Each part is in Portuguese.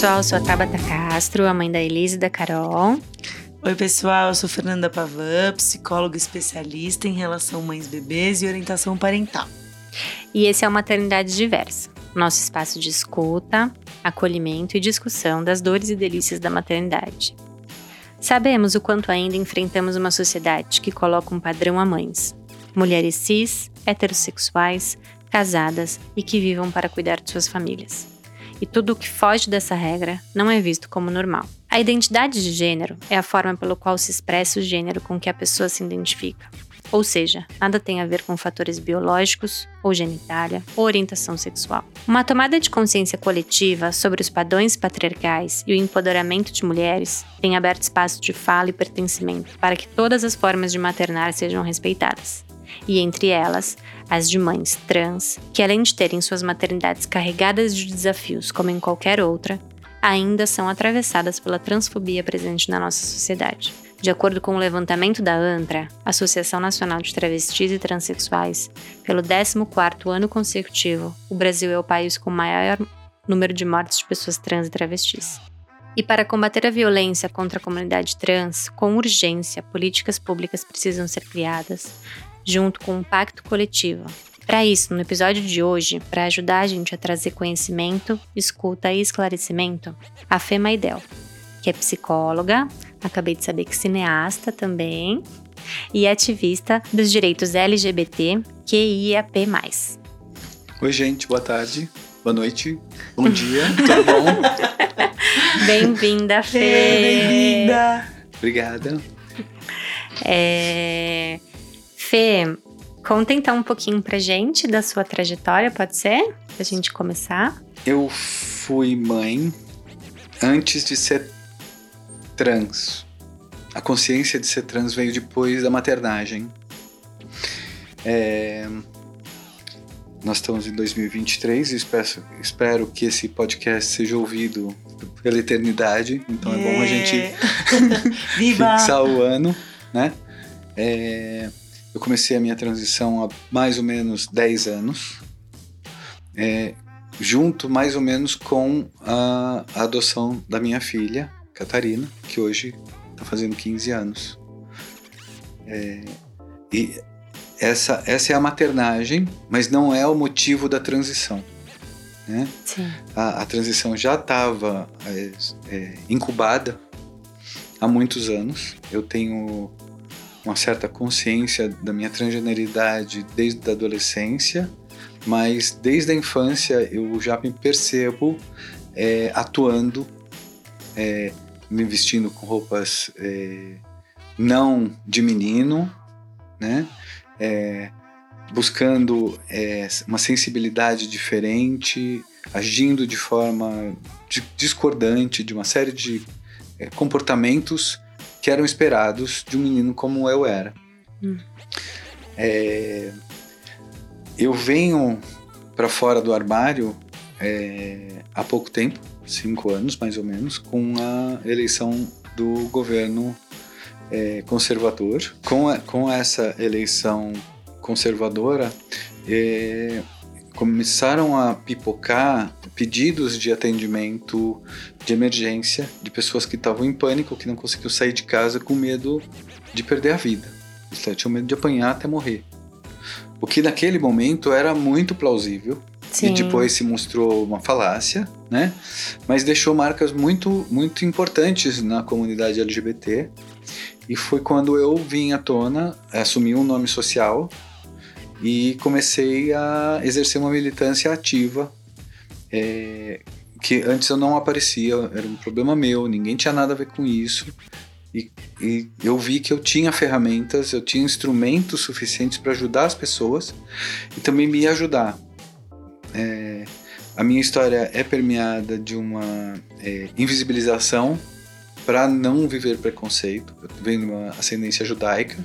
pessoal, eu sou a Tabata Castro, a mãe da Elise e da Carol. Oi, pessoal, eu sou Fernanda Pavan, psicóloga especialista em relação mães-bebês e orientação parental. E esse é o Maternidade Diversa, nosso espaço de escuta, acolhimento e discussão das dores e delícias da maternidade. Sabemos o quanto ainda enfrentamos uma sociedade que coloca um padrão a mães, mulheres cis, heterossexuais, casadas e que vivam para cuidar de suas famílias. E tudo o que foge dessa regra não é visto como normal. A identidade de gênero é a forma pelo qual se expressa o gênero com que a pessoa se identifica. Ou seja, nada tem a ver com fatores biológicos, ou genitália, ou orientação sexual. Uma tomada de consciência coletiva sobre os padrões patriarcais e o empoderamento de mulheres tem aberto espaço de fala e pertencimento para que todas as formas de maternar sejam respeitadas e entre elas as de mães trans, que além de terem suas maternidades carregadas de desafios como em qualquer outra, ainda são atravessadas pela transfobia presente na nossa sociedade. De acordo com o levantamento da ANTRA, Associação Nacional de Travestis e Transsexuais, pelo 14º ano consecutivo, o Brasil é o país com maior número de mortes de pessoas trans e travestis. E para combater a violência contra a comunidade trans, com urgência, políticas públicas precisam ser criadas, junto com um pacto coletivo. Para isso, no episódio de hoje, para ajudar a gente a trazer conhecimento, escuta e esclarecimento, a Fê Maidel, que é psicóloga, acabei de saber que cineasta também, e ativista dos direitos LGBT QIAP+. Oi, gente, boa tarde, boa noite, bom dia, tudo bom? Bem-vinda, Fê! Bem-vinda! Obrigada. É... Fê, conta então um pouquinho pra gente da sua trajetória, pode ser? Pra gente começar. Eu fui mãe antes de ser trans. A consciência de ser trans veio depois da maternagem. É... Nós estamos em 2023 e espero, espero que esse podcast seja ouvido pela eternidade. Então é, é bom a gente fixar o ano, né? É... Eu comecei a minha transição há mais ou menos 10 anos, é, junto mais ou menos com a, a, adoção da minha filha, Catarina, que hoje está fazendo 15 anos. É, e essa, essa é a maternagem, mas não é o motivo da transição. Né? A, a, transição já estava é, é, incubada há muitos anos. Eu tenho uma certa consciência da minha transgeneridade desde a adolescência, mas desde a infância eu já me percebo é, atuando, é, me vestindo com roupas é, não de menino, né? É, buscando é, uma sensibilidade diferente, agindo de forma discordante de uma série de é, comportamentos que eram esperados de um menino como eu era. Hum. É, eu venho para fora do armário é, há pouco tempo, cinco anos mais ou menos, com a eleição do governo é, conservador. Com, a, com essa eleição conservadora, é, começaram a pipocar pedidos de atendimento de emergência de pessoas que estavam em pânico, que não conseguiam sair de casa com medo de perder a vida. Eles tinham medo de apanhar até morrer. O que naquele momento era muito plausível Sim. e depois se mostrou uma falácia, né? Mas deixou marcas muito, muito importantes na comunidade LGBT. E foi quando eu vim à tona, assumi um nome social e comecei a exercer uma militância ativa é, que antes eu não aparecia, era um problema meu, ninguém tinha nada a ver com isso. E, e eu vi que eu tinha ferramentas, eu tinha instrumentos suficientes para ajudar as pessoas e também me ajudar. É, a minha história é permeada de uma é, invisibilização para não viver preconceito. Eu venho de uma ascendência judaica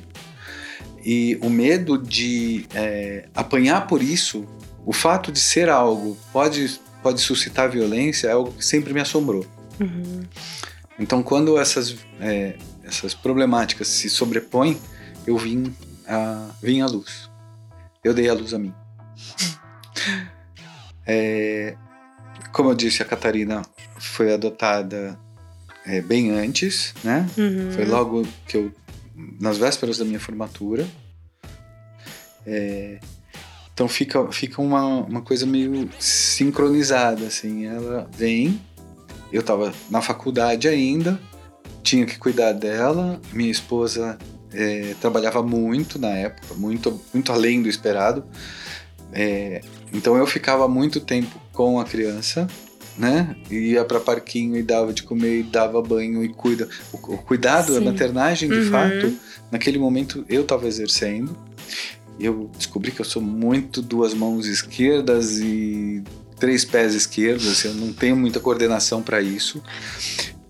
e o medo de é, apanhar por isso, o fato de ser algo pode, pode suscitar violência, é algo que sempre me assombrou. Uhum. Então, quando essas, é, essas problemáticas se sobrepõem, eu vim a, vim à luz. Eu dei a luz a mim. É, como eu disse, a Catarina foi adotada é, bem antes, né? Uhum. Foi logo que eu, nas vésperas da minha formatura. É, então fica, fica uma, uma coisa meio sincronizada, assim. Ela vem, eu estava na faculdade ainda, tinha que cuidar dela. Minha esposa é, trabalhava muito na época, muito, muito além do esperado. É, então eu ficava muito tempo com a criança, né? Ia para parquinho e dava de comer, e dava banho e cuida. O, o cuidado, Sim. a maternagem, de uhum. fato, naquele momento eu estava exercendo. Eu descobri que eu sou muito duas mãos esquerdas e três pés esquerdos, assim, eu não tenho muita coordenação para isso.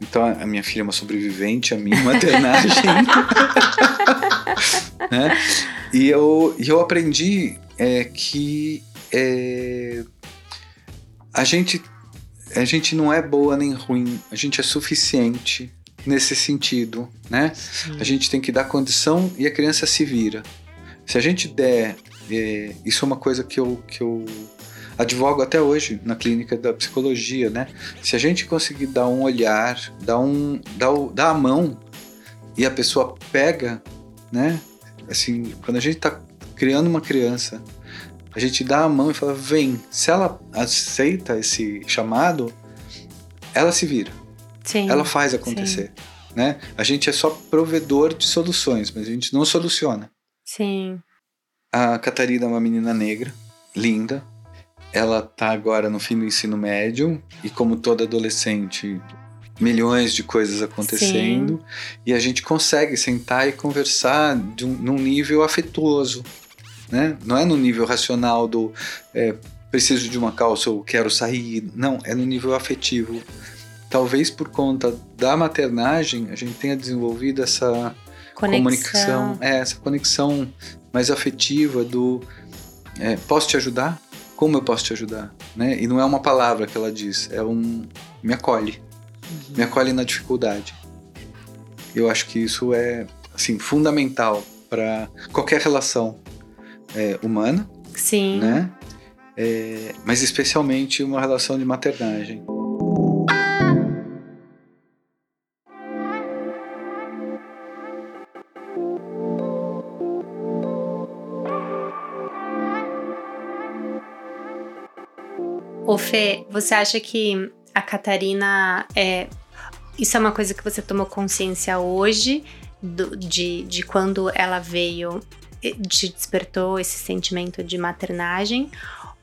Então a minha filha é uma sobrevivente, a minha maternagem. né? E eu, eu aprendi é, que é, a gente a gente não é boa nem ruim, a gente é suficiente nesse sentido, né? Sim. A gente tem que dar condição e a criança se vira. Se a gente der, é, isso é uma coisa que eu, que eu advogo até hoje na clínica da psicologia, né? Se a gente conseguir dar um olhar, dar um, dar, dar a mão e a pessoa pega, né? Assim, quando a gente está criando uma criança, a gente dá a mão e fala, vem. Se ela aceita esse chamado, ela se vira. Sim, ela faz acontecer. Sim. Né? A gente é só provedor de soluções, mas a gente não soluciona. Sim. A Catarina é uma menina negra, linda, ela tá agora no fim do ensino médio e como toda adolescente, milhões de coisas acontecendo Sim. e a gente consegue sentar e conversar de um, num nível afetuoso, né? Não é no nível racional do é, preciso de uma calça ou quero sair, não, é no nível afetivo. Talvez por conta da maternagem a gente tenha desenvolvido essa conexão. comunicação, é, essa conexão mais afetiva do é, posso te ajudar? como eu posso te ajudar? Né? E não é uma palavra que ela diz, é um me acolhe. Uhum. Me acolhe na dificuldade. Eu acho que isso é assim fundamental para qualquer relação é, humana. Sim. Né? É, mas especialmente uma relação de maternagem. Ô Fê, você acha que a Catarina é. Isso é uma coisa que você tomou consciência hoje, do, de, de quando ela veio, te despertou esse sentimento de maternagem?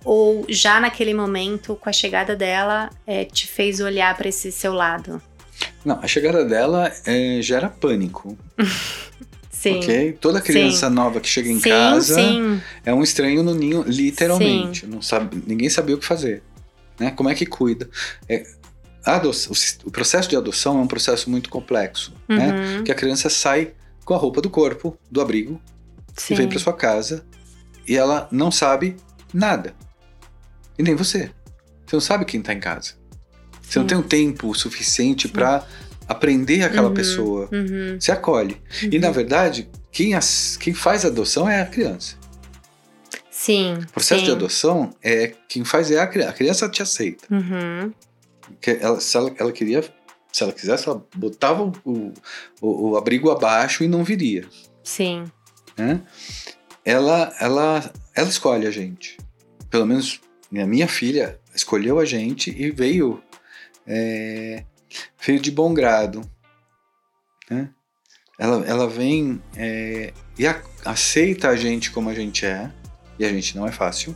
Ou já naquele momento, com a chegada dela, é, te fez olhar para esse seu lado? Não, a chegada dela é, gera pânico. Sim. Ok? Toda criança sim. nova que chega em sim, casa sim. é um estranho no ninho, literalmente. Não sabe, ninguém sabia o que fazer. Né? Como é que cuida? É, adoção, o, processo de adoção é um processo muito complexo, né? uhum. né? Que a criança sai com a roupa do corpo, do abrigo, Sim. e vem para sua casa e ela não sabe nada. E nem você. Você não sabe quem está em casa. Você não tem um tempo suficiente para aprender aquela uhum. pessoa. Uhum. Você acolhe. E na uhum. verdade, quem, as, quem faz a adoção é a criança. Sim. O processo sim. de adoção é quem faz é a criança. A criança te aceita. Uhum. Ela, se ela, ela queria, se ela quisesse, ela botava o, o, o abrigo abaixo e não viria. Sim. Né? Ela, ela, ela escolhe a gente. Pelo menos a minha filha escolheu a gente e veio, é, veio de bom grado. Né? Ela, ela vem é, e a, aceita a gente como a gente é e a gente não é fácil.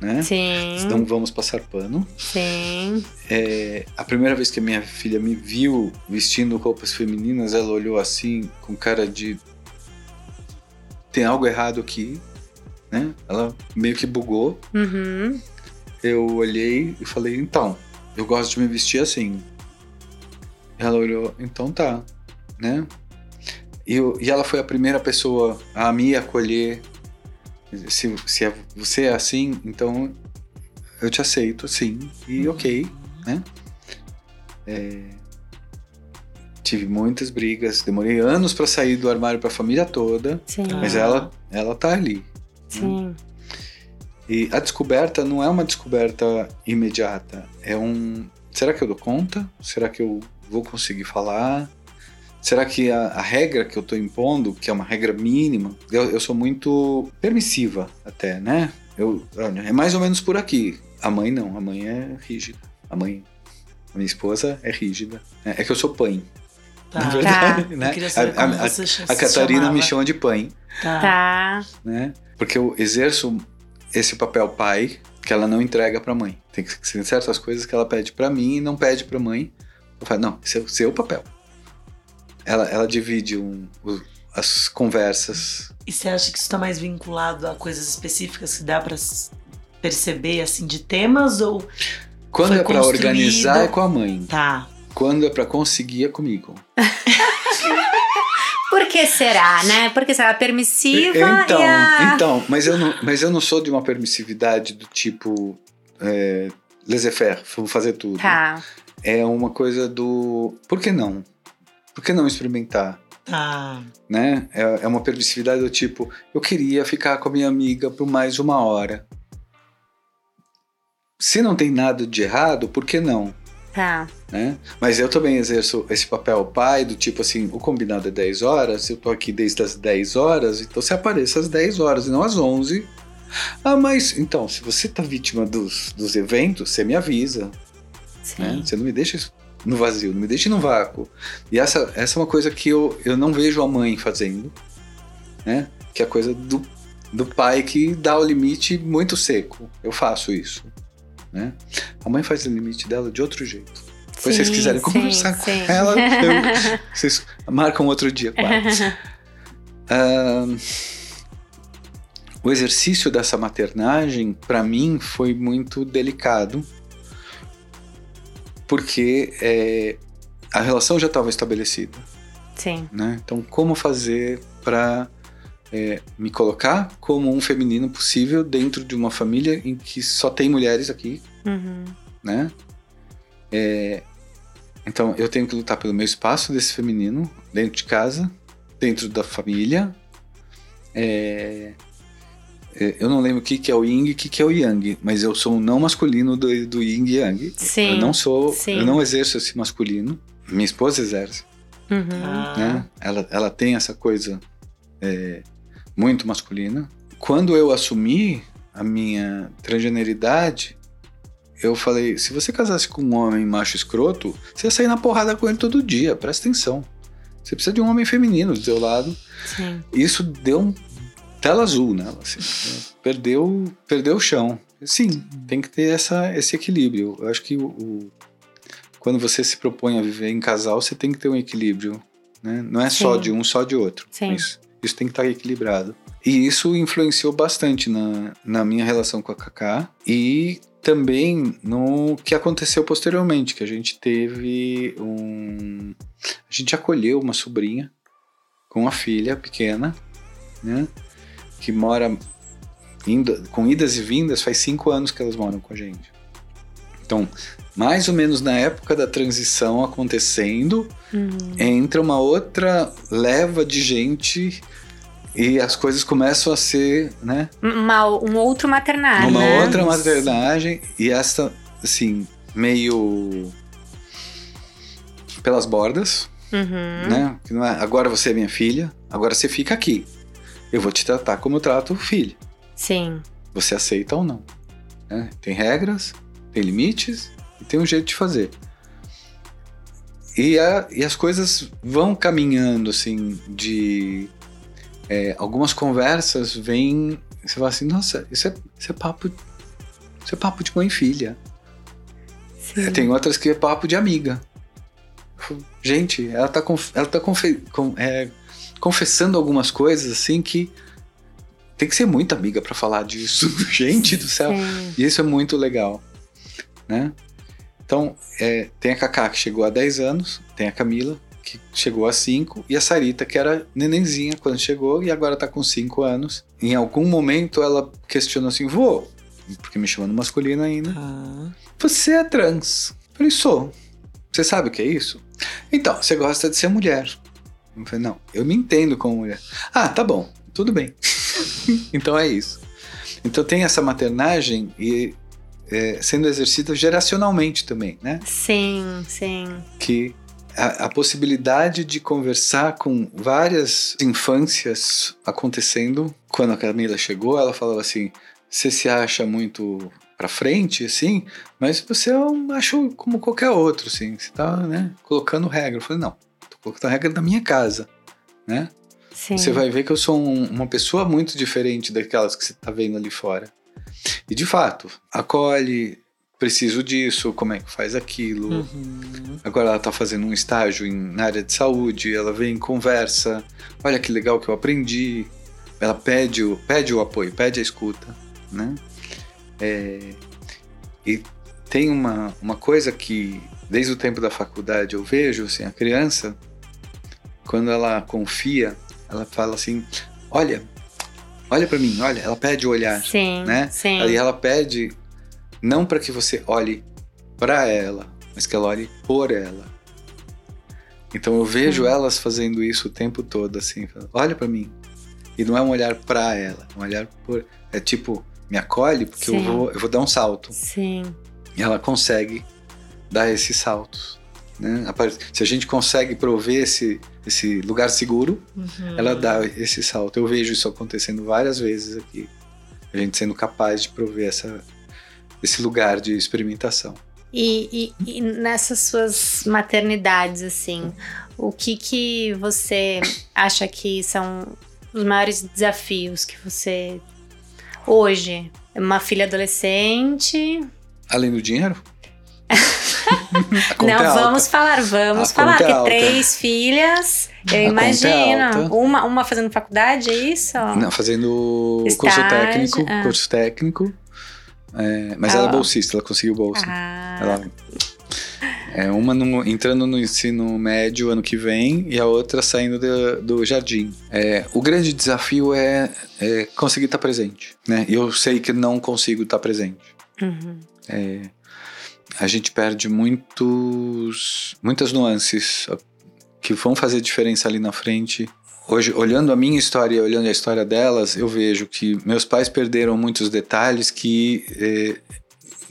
Né? Sim. Não vamos passar pano. Sim. É, a primeira vez que a minha filha me viu vestindo roupas femininas, ela olhou assim, com cara de. Tem algo errado aqui. Né? Ela meio que bugou. Uhum. Eu olhei e falei: então, eu gosto de me vestir assim. Ela olhou: então tá. Né? E, eu, e ela foi a primeira pessoa a me acolher se, se é, você é assim, então eu te aceito, sim, e uhum. ok, né? É, tive muitas brigas, demorei anos para sair do armário para a família toda, sim. mas ela, ela tá ali. Né? Sim. Né? E a descoberta não é uma descoberta imediata. É um. Será que eu dou conta? Será que eu vou conseguir falar? Será que a, a regra que eu estou impondo, que é uma regra mínima, eu, eu, sou muito permissiva até, né? Eu, é mais ou menos por aqui. A mãe não, a mãe é rígida. A mãe, a minha esposa é rígida. É, é que eu sou pai. Tá. Na verdade, tá. né? A, a, a, a Catarina chamava. me chama de pai. Tá. tá. Né? Porque eu exerço esse papel pai que ela não entrega para a mãe. Tem que ser certas coisas que ela pede para mim e não pede para a mãe. Eu falo, não, esse é o seu papel. Ela, ela divide um, o, as conversas. E você acha que isso está mais vinculado a coisas específicas que dá para perceber assim de temas ou quando é para organizar é com a mãe. Tá. Quando é para conseguir é comigo. Por que será, né? Porque será permissiva então, a... Então, mas eu, não, mas eu não sou de uma permissividade do tipo é, laissez-faire, vou fazer tudo. Tá. É uma coisa do... Por que não? Por que não experimentar? Tá. Né? É, é uma permissividade do tipo, eu queria ficar com a minha amiga por mais uma hora. Se não tem nada de errado, por que não? Tá. Né? Mas eu também exerço esse papel pai, do tipo assim, o combinado é 10 horas, eu tô aqui desde as 10 horas, então você apareça às 10 horas e não às 11. Ah, mas então, se você tá vítima dos, dos eventos, você me avisa. Né? Você não me deixa no vazio, não me deixe no vácuo. E essa, essa é uma coisa que eu, eu não vejo a mãe fazendo, né? Que é a coisa do, do pai que dá o limite muito seco. Eu faço isso, né? A mãe faz o limite dela de outro jeito. Se vocês quiserem sim, conversar sim. com ela, eu, vocês marcam outro dia, claro. uh, o exercício dessa maternagem, para mim, foi muito delicado, porque é, a relação já estava estabelecida. Sim. Né? Então, como fazer para é, me colocar como um feminino possível dentro de uma família em que só tem mulheres aqui, uhum. né? É, então, eu tenho que lutar pelo meu espaço desse feminino dentro de casa, dentro da família. É, eu não lembro o que, que é o yin e o que, que é o yang, mas eu sou um não masculino do, do yin e yang. Sim, eu não sou, sim. eu não exerço esse masculino. Minha esposa exerce. Uhum. Ah. Né? Ela, ela tem essa coisa é, muito masculina. Quando eu assumi a minha transgeneridade, eu falei: se você casasse com um homem macho escroto, você ia sair na porrada com ele todo dia, presta atenção. Você precisa de um homem feminino do seu lado. Sim. Isso deu um tela azul nela, assim, perdeu, perdeu o chão. Sim, tem que ter essa, esse equilíbrio. Eu acho que o, o, quando você se propõe a viver em casal, você tem que ter um equilíbrio. Né? Não é Sim. só de um, só de outro. Sim. Isso, isso tem que estar equilibrado. E isso influenciou bastante na, na minha relação com a Kaká e também no que aconteceu posteriormente, que a gente teve um. A gente acolheu uma sobrinha com uma filha pequena, né? Que mora indo, com idas e vindas, faz cinco anos que elas moram com a gente. Então, mais ou menos na época da transição acontecendo, uhum. entra uma outra leva de gente e as coisas começam a ser, né? Uma, um outro maternagem. Uma né? outra maternagem e essa, assim, meio pelas bordas, uhum. né? É, agora você é minha filha, agora você fica aqui eu vou te tratar como eu trato o filho. Sim. Você aceita ou não. Né? Tem regras, tem limites e tem um jeito de fazer. E, a, e as coisas vão caminhando, assim, de. É, algumas conversas vêm. Você fala assim, nossa, isso é, isso é papo. Isso é papo de mãe e filha. É, tem outras que é papo de amiga. Gente, ela tá, ela tá confe, com, é, confessando algumas coisas assim que tem que ser muito amiga para falar disso. Gente do céu. Sim. E isso é muito legal, né? Então, é, tem a Kaká que chegou há 10 anos, tem a Camila que chegou a 5 e a Sarita que era nenenzinha quando chegou e agora tá com 5 anos. Em algum momento ela questionou assim: "Vô, porque me chamando masculino ainda. Ah. Você é trans?" Eu falei: "Sou." Você sabe o que é isso? Então, você gosta de ser mulher. Eu falei, não, eu me entendo como mulher. Ah, tá bom, tudo bem. então é isso. Então tem essa maternagem e é, sendo exercida geracionalmente também, né? Sim, sim. Que a, a, possibilidade de conversar com várias infâncias acontecendo. Quando a Camila chegou, ela falava assim: você se acha muito para frente, assim, mas você é um macho como qualquer outro, assim, você tá, né, colocando regra. Eu falei, não, tô colocando a regra da minha casa, né? Sim. Você vai ver que eu sou um, uma pessoa muito diferente daquelas que você tá vendo ali fora. E de fato, acolhe, preciso disso, como é que faz aquilo. Uhum. Agora ela está fazendo um estágio em, na área de saúde, ela vem, conversa, olha que legal que eu aprendi. Ela pede o, pede o apoio, pede a escuta, né? É, e tem uma, uma coisa que, desde o tempo da faculdade, eu vejo, assim, a criança, quando ela confia, ela fala assim, olha, olha para mim, olha, ela pede o olhar, sim, né? Sim. Aí ela pede não para que você olhe para ela, mas que ela olhe por ela. Então eu vejo elas fazendo isso o tempo todo, assim, olha para mim. E não é um olhar para ela, é um olhar por. É tipo, me acolhe porque eu vou, eu vou dar um salto. Sim. E ela consegue dar esses saltos. Né? Se a gente consegue prover esse, esse lugar seguro, uhum. ela dá esse salto. Eu vejo isso acontecendo várias vezes aqui. A gente sendo capaz de prover essa, esse lugar de experimentação. E, e, e, nessas suas maternidades, assim, o que que você acha que são os maiores desafios que você hoje? Uma filha adolescente? Além do dinheiro? Não, vamos falar, vamos a falar, que três filhas, eu a é imagino. uma, uma fazendo faculdade, é isso? Não, fazendo Estágio, curso técnico, ah. curso técnico. É, mas ah, ela é bolsista, ela conseguiu bolsa. Ah. Ela, é uma no, entrando no ensino médio ano que vem e a outra saindo do, do jardim. É, o grande desafio é, é conseguir estar presente, né? E eu sei que não consigo estar presente. Uhum. É, a gente perde muitos, muitas nuances que vão fazer diferença ali na frente hoje, olhando a minha história e olhando a história delas, eu vejo que meus pais perderam muitos detalhes que eh,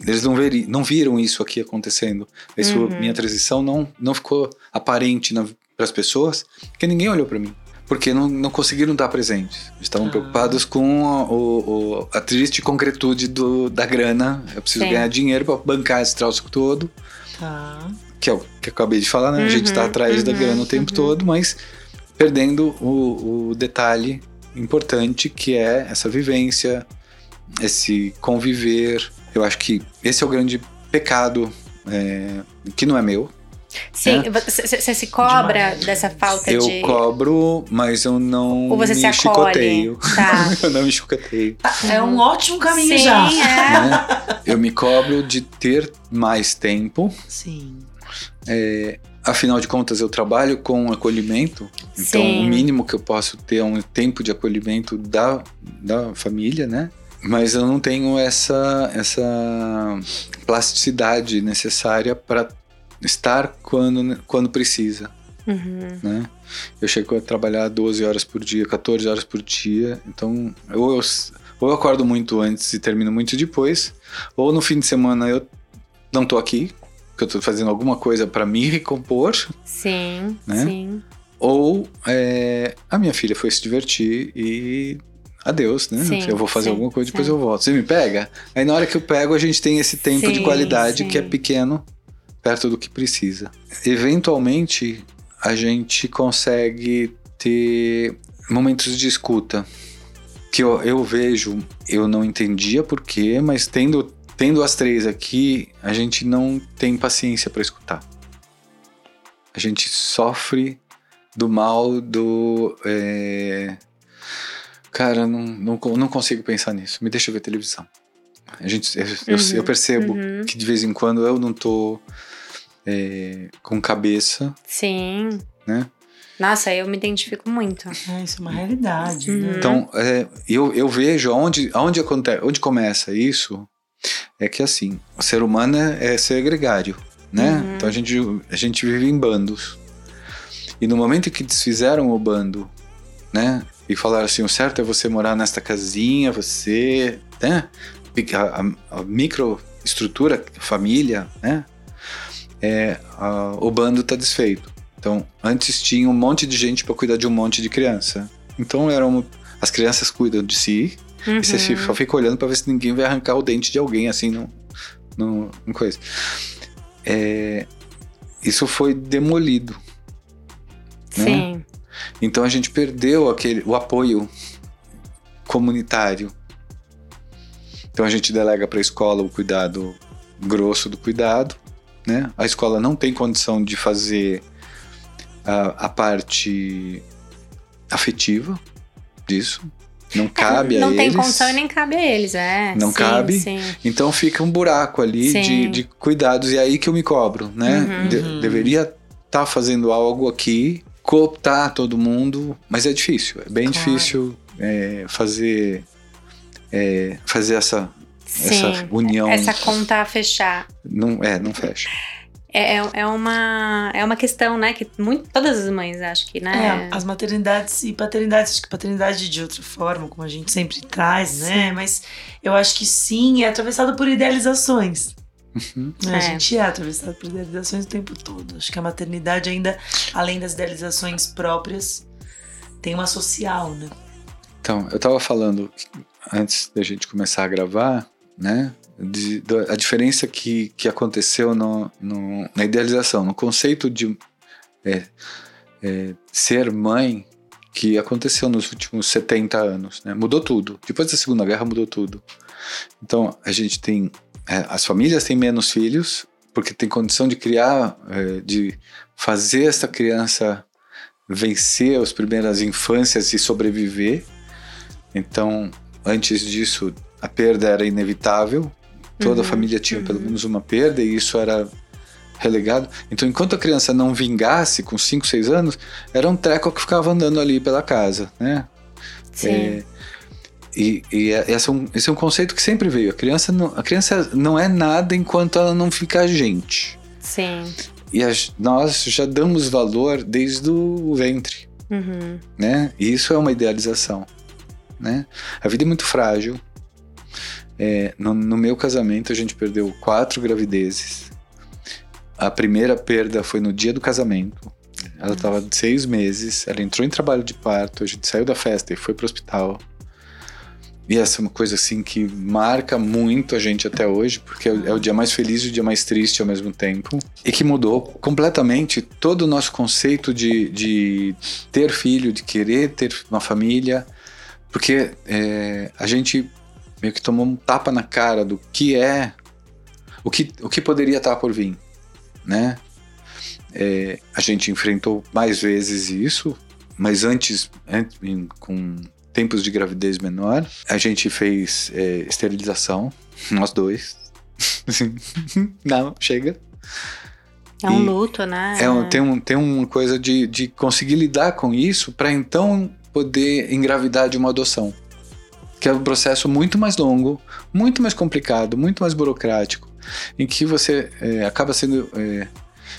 eles não, veri, não viram isso aqui acontecendo. Isso, uhum. Minha transição não, não ficou aparente para as pessoas, porque ninguém olhou para mim. Porque não, não conseguiram dar presentes. Estavam ah. preocupados com a, o, o, a triste concretude do, da grana. Eu preciso Sim. ganhar dinheiro para bancar esse troço todo. Tá. Que é o que eu acabei de falar, né? Uhum, a gente está atrás uhum, da grana o tempo uhum. todo, mas perdendo o, o detalhe importante que é essa vivência, esse conviver. Eu acho que esse é o grande pecado é, que não é meu. Sim, né? você se cobra Demais. dessa falta eu de. Eu cobro, mas eu não Ou você me se chicoteio. Tá. eu não me chicoteio. É um ótimo caminho Sim, já. É. Né? Eu me cobro de ter mais tempo. Sim. É, Afinal de contas, eu trabalho com acolhimento, então Sim. o mínimo que eu posso ter é um tempo de acolhimento da, da família, né? Mas eu não tenho essa, essa plasticidade necessária para estar quando, quando precisa. Uhum. Né? Eu chego a trabalhar 12 horas por dia, 14 horas por dia, então ou eu, ou eu acordo muito antes e termino muito depois, ou no fim de semana eu não tô aqui, que eu tô fazendo alguma coisa para me recompor. Sim, né? sim. Ou é, a minha filha foi se divertir e adeus, né? Sim, eu vou fazer sim, alguma coisa, depois sim. eu volto. Você me pega? Aí na hora que eu pego, a gente tem esse tempo de qualidade que é pequeno, perto do que precisa. Eventualmente, a gente consegue ter momentos de escuta. Que eu, eu vejo, eu não entendia por quê, mas tendo tendo as três aqui, a gente não tem paciência para escutar. A gente sofre do mal do. É... Cara, não, não, não consigo pensar nisso. Me deixa ver televisão. A gente, eu, uhum, eu, eu percebo uhum. que de vez em quando eu não tô é, com cabeça. Sim. Né? Nossa, eu me identifico muito. É, isso é uma realidade. Né? Uhum. Então, é, eu, eu vejo onde, onde, acontece, onde começa isso é que assim, o ser humano é, é ser gregário, né? Uhum. Então a gente, a gente vive em bandos. E no momento que desfizeram o bando né? E falaram assim, o certo é você morar nesta casinha, você, né? A, a, a microestrutura, família, né? É, a, o bando está desfeito. Então, antes tinha um monte de gente para cuidar de um monte de criança. Então, eram as crianças cuidam de si uhum. e você uhum. só fica olhando para ver se ninguém vai arrancar o dente de alguém assim no, no, no coisa. É, isso foi demolido. Né? Sim. Então a gente perdeu aquele, o apoio comunitário. Então a gente delega para a escola o cuidado grosso do cuidado, né? A escola não tem condição de fazer a, a parte afetiva disso. Não cabe é, não a eles. Não tem condição e nem cabe a eles, é. Não sim, cabe. Sim. Então fica um buraco ali de, de, cuidados. E é aí que eu me cobro, né? Uhum. De, deveria estar tá fazendo algo aqui, cooptar todo mundo, mas é difícil. É bem claro. difícil é, fazer, é, fazer essa, essa união. Essa conta fechar. Não, é, não fecha. É, é, é, uma, é uma questão, né, que muito, todas as mães, acho que, né? É, as maternidades e paternidades, acho que paternidade de outra forma, como a gente sempre traz, né? sim. né? Mas eu acho que sim, é atravessado por idealizações. Uhum. A é. gente é atravessado por idealizações o tempo todo. Acho que a maternidade ainda, além das idealizações próprias, tem uma social, né? Então, eu tava falando antes da gente começar a gravar, né? de, a diferença que, que aconteceu no, no, na idealização, no conceito de é, é, ser mãe que aconteceu nos últimos 70 anos. Né? Mudou tudo. Depois da Segunda Guerra mudou tudo. Então a gente tem. É, as famílias têm menos filhos porque tem condição de criar, é, de fazer essa criança vencer as primeiras infâncias e sobreviver. Então, antes disso, a perda era inevitável, Toda uhum, a família tinha uhum. pelo menos uma perda e isso era relegado. Então, enquanto a criança não vingasse com 5, 6 anos, era um treco que ficava andando ali pela casa, né? Sim. É, e, e é, esse, é um, esse é um conceito que sempre veio. A criança não, a criança não é nada enquanto ela não fica gente. Sim. E a, nós já damos valor desde o ventre, uhum. né? E isso é uma idealização, né? A vida é muito frágil. É, no, no, meu casamento, a gente perdeu quatro gravidezes. A primeira perda foi no dia do casamento. Ela estava de seis meses, ela entrou em trabalho de parto, a gente saiu da festa e foi para o hospital. E essa é uma coisa assim que marca muito a gente até hoje, porque é o, é o dia mais feliz e o dia mais triste ao mesmo tempo. E que mudou completamente todo o nosso conceito de, de ter filho, de querer ter uma família. Porque é, a gente meio que tomou um tapa na cara do que é, o que, o que poderia estar por vir, né? É, a gente enfrentou mais vezes isso, mas antes, antes com tempos de gravidez menor, a gente fez é, esterilização, nós dois. Não, chega. É um e luto, né? É um, tem, um, tem uma coisa de, de conseguir lidar com isso para então poder engravidar de uma adoção que é um processo muito mais longo, muito mais complicado, muito mais burocrático, em que você é, acaba sendo é,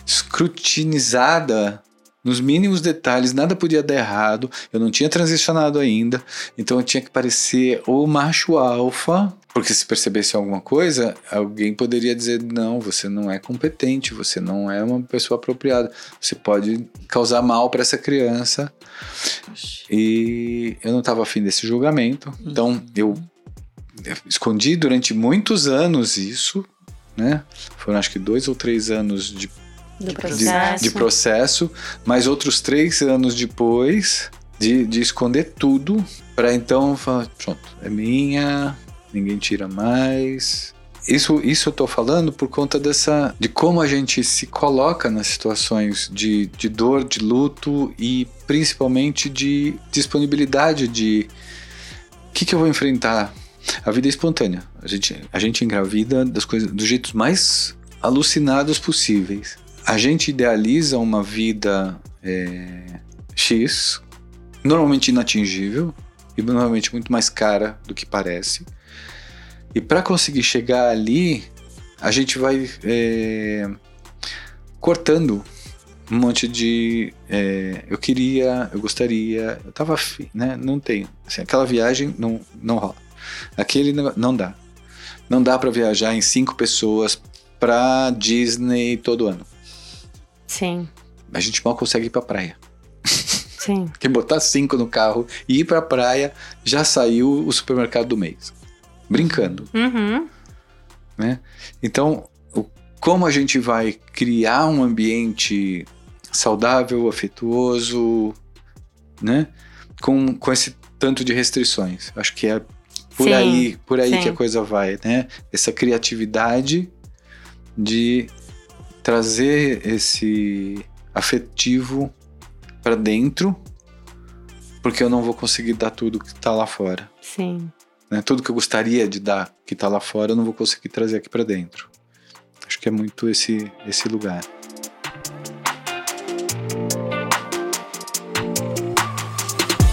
escrutinizada nos mínimos detalhes, nada podia dar errado, eu não tinha transicionado ainda, então eu tinha que parecer o macho alfa, porque se percebesse alguma coisa, alguém poderia dizer: não, você não é competente, você não é uma pessoa apropriada, você pode causar mal para essa criança. E eu não estava afim desse julgamento, então uhum. eu escondi durante muitos anos isso, né? Foram acho que dois ou três anos de, de, processo. de, de processo, mas outros três anos depois de, de esconder tudo, para então falar: pronto, é minha, ninguém tira mais. Isso, isso eu tô falando por conta dessa. de como a gente se coloca nas situações de, de dor, de luto e principalmente de disponibilidade de. O que, que eu vou enfrentar? A vida é espontânea. A gente, a gente engravida das coisas dos jeitos mais alucinados possíveis. A gente idealiza uma vida é, X, normalmente inatingível e normalmente muito mais cara do que parece. E para conseguir chegar ali, a gente vai é, cortando um monte de. É, eu queria, eu gostaria, eu tava afim, né? Não tenho. Assim, aquela viagem não, não rola. Aquele não dá. Não dá para viajar em cinco pessoas pra Disney todo ano. Sim. A gente mal consegue ir pra praia. Sim. Quem botar cinco no carro e ir pra praia, já saiu o supermercado do mês. Brincando. Uhum. Né? Então, como a gente vai criar um ambiente saudável, afetuoso, né? Com, com esse tanto de restrições. Acho que é por sim, aí, por aí que a coisa vai, né? Essa criatividade de trazer esse afetivo para dentro, porque eu não vou conseguir dar tudo que está lá fora. Sim. Né? Tudo que eu gostaria de dar que está lá fora, eu não vou conseguir trazer aqui para dentro. Acho que é muito esse esse lugar.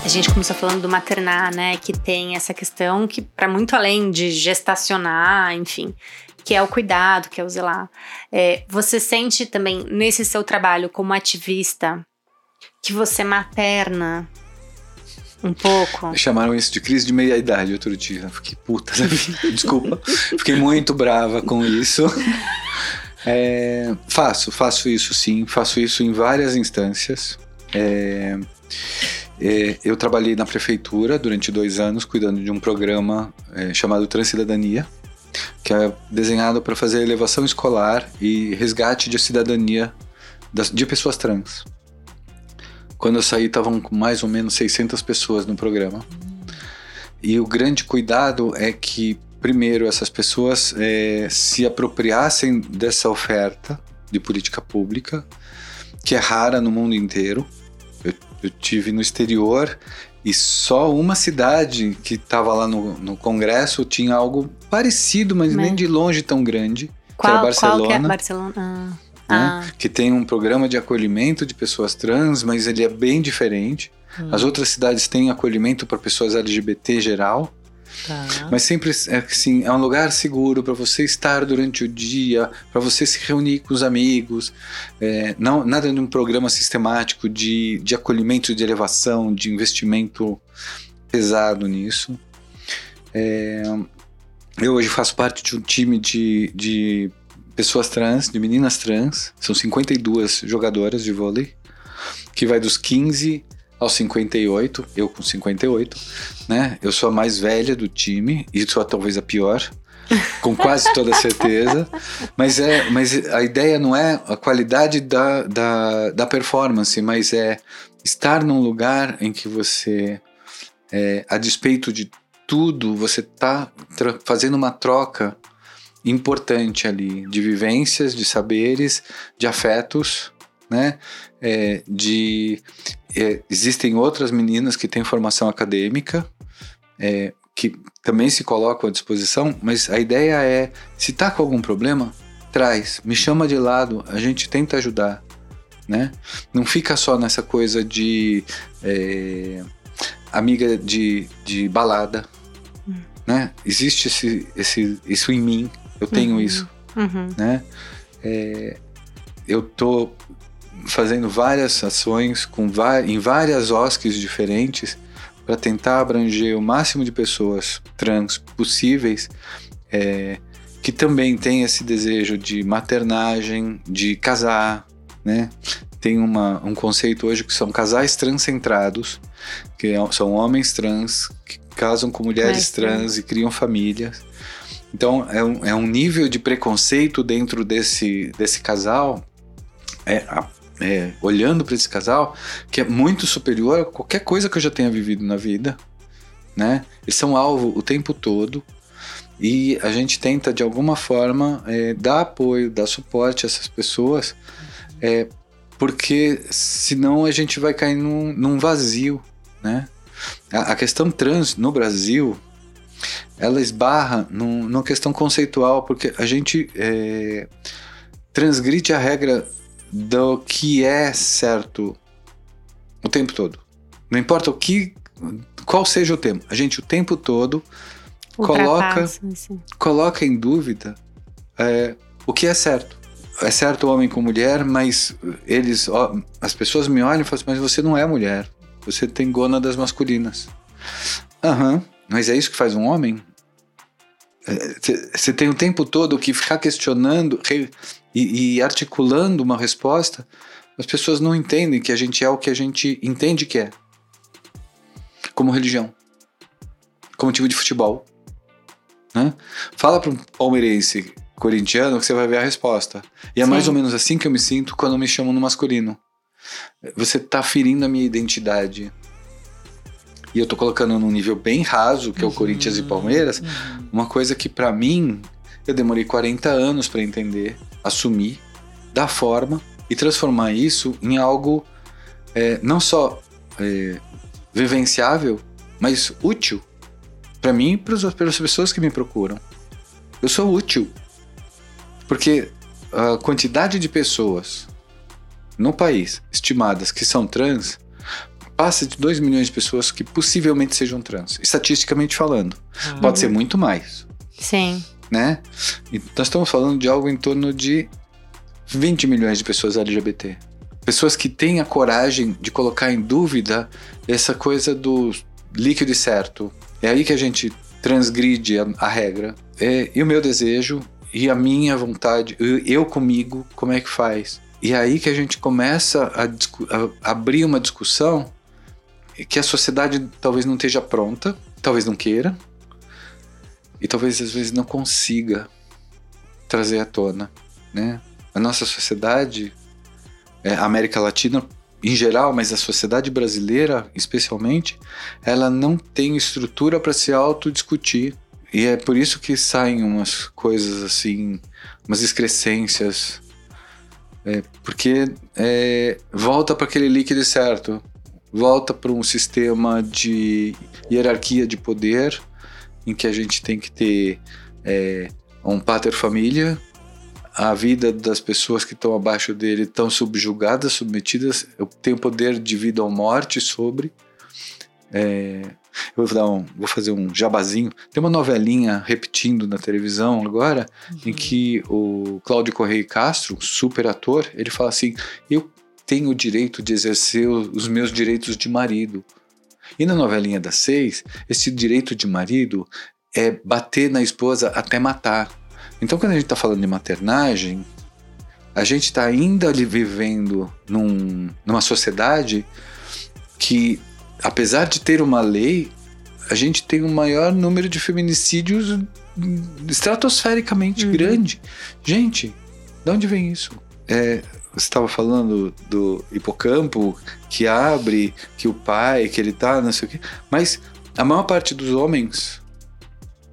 A gente começou falando do maternar, né? Que tem essa questão que, para muito além de gestacionar, enfim, que é o cuidado, que é o zelar. É, você sente também nesse seu trabalho como ativista que você materna um pouco? Chamaram isso de crise de meia-idade outro dia. Fiquei puta da vida, desculpa. Fiquei muito brava com isso. É, faço, faço isso sim, faço isso em várias instâncias. É, é, eu trabalhei na prefeitura durante dois anos cuidando de um programa é, chamado Transcidadania, que é desenhado para fazer elevação escolar e resgate de cidadania de pessoas trans. Quando eu saí, estavam mais ou menos 600 pessoas no programa. E o grande cuidado é que, primeiro, essas pessoas é, se apropriassem dessa oferta de política pública, que é rara no mundo inteiro. Eu, eu tive no exterior e só uma cidade que estava lá no, no congresso tinha algo parecido, mas, mas... nem de longe tão grande. Qual, que era Barcelona. Qual que é Barcelona? Ah. Né? Ah. Que tem um programa de acolhimento de pessoas trans, mas ele é bem diferente. Hum. As outras cidades têm acolhimento para pessoas LGBT geral. Tá. Mas sempre é assim, é um lugar seguro para você estar durante o dia, para você se reunir com os amigos. É, não, nada de um programa sistemático de, de acolhimento, de elevação, de investimento pesado nisso. É, eu hoje faço parte de um time de, de pessoas trans, de meninas trans. São 52 jogadoras de vôlei, que vai dos 15 aos 58, eu com 58, né? Eu sou a mais velha do time e sou talvez a pior, com quase toda certeza. Mas é, mas a ideia não é a qualidade da, da, da performance, mas é estar num lugar em que você, é, a despeito de tudo, você está fazendo uma troca importante ali de vivências, de saberes, de afetos, né? É, de é, existem outras meninas que têm formação acadêmica é, que também se colocam à disposição, mas a ideia é se tá com algum problema, traz, me chama de lado, a gente tenta ajudar, né? Não fica só nessa coisa de é, amiga de, de balada, hum. né? Existe esse, esse, isso em mim, eu tenho uhum. isso, uhum. né? É, eu tô fazendo várias ações com em várias OSCs diferentes para tentar abranger o máximo de pessoas trans possíveis é, que também tem esse desejo de maternagem, de casar, né? Tem uma, um conceito hoje que são casais transcentrados, que é, são homens trans que casam com mulheres trans e criam famílias. Então, é um, é um nível de preconceito dentro desse, desse casal, é, é olhando para esse casal, que é muito superior a qualquer coisa que eu já tenha vivido na vida. Né? Eles são alvo o tempo todo e a gente tenta, de alguma forma, é, dar apoio, dar suporte a essas pessoas, é, porque senão a gente vai cair num, num vazio. Né? A, a questão trans no Brasil ela esbarra num, numa questão conceitual, porque a gente é, transgride a regra do que é certo o tempo todo. Não importa o que, qual seja o tema, a gente o tempo todo coloca, coloca em dúvida é, o que é certo. é certo homem com mulher, mas eles, ó, as pessoas me olham e falam assim, mas você não é mulher, você tem gônadas masculinas. Aham, uhum, mas é isso que faz um homem? Você é, tem o tempo todo que ficar questionando e, e articulando uma resposta, as pessoas não entendem que a gente é o que a gente entende que é. Como religião, como time de futebol. Né? Fala para um palmeirense corintiano que você vai ver a resposta. E é Sim. mais ou menos assim que eu me sinto quando me chamam no masculino. Você está ferindo a minha identidade. E eu tô colocando num nível bem raso, que é o uhum. Corinthians e Palmeiras, uhum. uma coisa que para mim eu demorei 40 anos para entender, assumir, dar forma e transformar isso em algo é, não só é, vivenciável, mas útil para mim e para as pessoas que me procuram. Eu sou útil. Porque a quantidade de pessoas no país estimadas que são trans passa de 2 milhões de pessoas que possivelmente sejam trans, estatisticamente falando. Uhum. Pode ser muito mais. Sim. Né? E nós estamos falando de algo em torno de 20 milhões de pessoas LGBT. Pessoas que têm a coragem de colocar em dúvida essa coisa do líquido e certo. É aí que a gente transgride a, a regra. É, e o meu desejo e a minha vontade, eu comigo, como é que faz? E é aí que a gente começa a, a abrir uma discussão que a sociedade talvez não esteja pronta, talvez não queira, e talvez às vezes não consiga trazer à tona, né? A nossa sociedade, é, a América Latina em geral, mas a sociedade brasileira especialmente, ela não tem estrutura para se autodiscutir e é por isso que saem umas coisas assim, umas excrescências. É, porque é, volta para aquele líquido certo, volta para um sistema de hierarquia de poder em que a gente tem que ter é, um pater família, a vida das pessoas que estão abaixo dele estão subjugadas, submetidas, tem o poder de vida ou morte sobre. É, eu vou, dar um, vou fazer um jabazinho. Tem uma novelinha repetindo na televisão agora, uhum. em que o Cláudio Correia Castro, super ator, ele fala assim: Eu tenho o direito de exercer os meus direitos de marido. E na novelinha das seis, esse direito de marido é bater na esposa até matar. Então, quando a gente está falando de maternagem, a gente está ainda ali vivendo num, numa sociedade que apesar de ter uma lei, a gente tem um maior número de feminicídios estratosfericamente uhum. grande. Gente, de onde vem isso? É, você estava falando do hipocampo que abre, que o pai, que ele tá, não sei o quê. Mas a maior parte dos homens,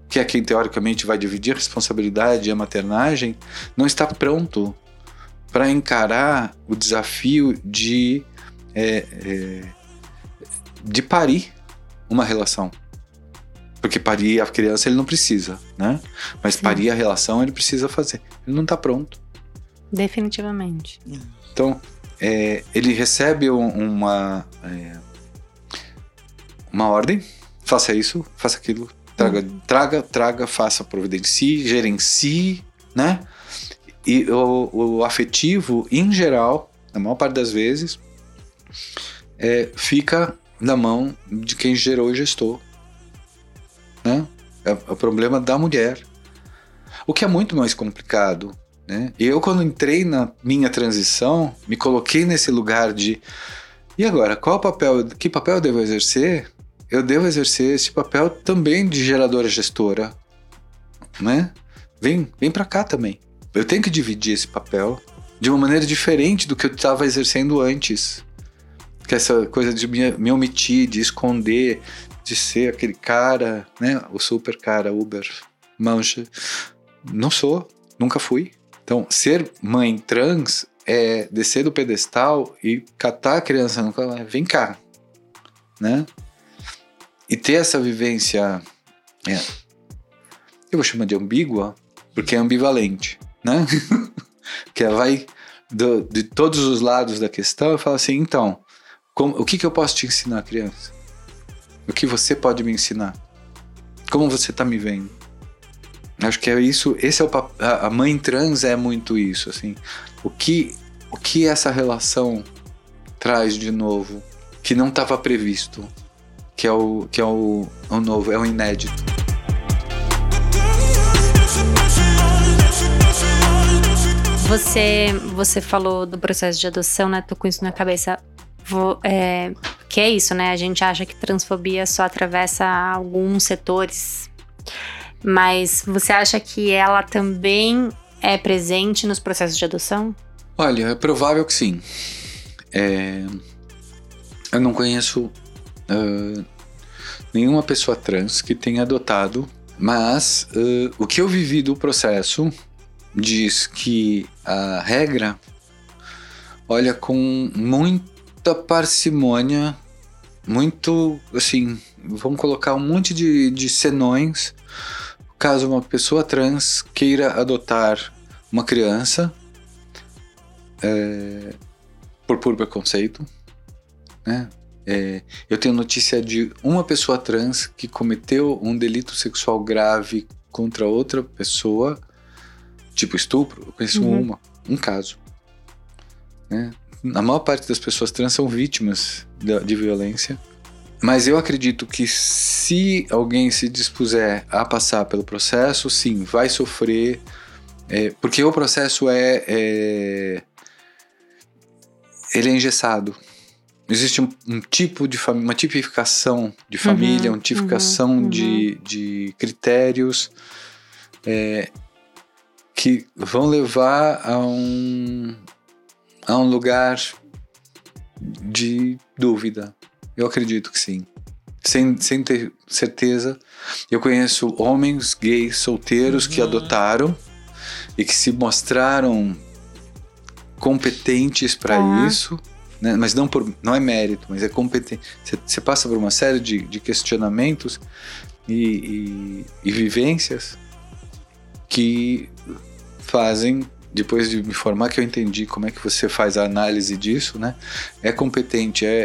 que é quem teoricamente vai dividir a responsabilidade e a maternagem, não está pronto para encarar o desafio de é, é, de parir uma relação. Porque parir a criança ele não precisa, né? Mas Sim. parir a relação ele precisa fazer. Ele não está pronto. Definitivamente. Então, é, ele recebe uma, é, uma ordem, faça isso, faça aquilo, traga, uhum. traga, traga, faça, providencie, gerencie, né? E o, o afetivo, em geral, na maior parte das vezes, é, fica na mão de quem gerou e gestou. Né? É, é o problema da mulher. O que é muito mais complicado. Né? Eu, quando entrei na minha transição, me coloquei nesse lugar de. E agora, qual papel, que papel eu devo exercer? Eu devo exercer esse papel também de geradora gestora, né? Vem, vem para cá também. Eu tenho que dividir esse papel de uma maneira diferente do que eu estava exercendo antes que essa coisa de me, me omitir, de esconder, de ser aquele cara, né? O super cara, Uber, mancha. Não sou, nunca fui. Então, ser mãe trans é descer do pedestal e catar a criança no colo, vem cá, né? E ter essa vivência, é, eu vou chamar de ambígua, porque é ambivalente, né? que vai do, de todos os lados da questão e fala assim, então, como, o que, que eu posso te ensinar, criança? O que você pode me ensinar? Como você está me vendo? Acho que é isso, esse é o a mãe trans é muito isso, assim. O que o que essa relação traz de novo que não estava previsto, que é o que é o, o novo, é o inédito. Você você falou do processo de adoção, né? Tô com isso na cabeça. Vou, é, que é isso, né? A gente acha que transfobia só atravessa alguns setores mas você acha que ela também é presente nos processos de adoção? Olha, é provável que sim. É... Eu não conheço uh, nenhuma pessoa trans que tenha adotado, mas uh, o que eu vivi do processo diz que a regra olha com muita parcimônia, muito assim, vamos colocar um monte de, de senões caso uma pessoa trans queira adotar uma criança é, por puro preconceito, né? É, eu tenho notícia de uma pessoa trans que cometeu um delito sexual grave contra outra pessoa, tipo estupro. Eu conheço uhum. uma, um caso. Né? A maior parte das pessoas trans são vítimas de, de violência mas eu acredito que se alguém se dispuser a passar pelo processo, sim, vai sofrer, é, porque o processo é, é, ele é engessado. Existe um, um tipo de uma tipificação de uhum, família, uhum, uma tipificação uhum, de, uhum. de critérios é, que vão levar a um, a um lugar de dúvida, eu acredito que sim. Sem, sem ter certeza. Eu conheço homens gays solteiros uhum. que adotaram e que se mostraram competentes para uhum. isso. Né? Mas não, por, não é mérito, mas é competente. Você passa por uma série de, de questionamentos e, e, e vivências que fazem depois de me formar que eu entendi como é que você faz a análise disso, né? É competente, é,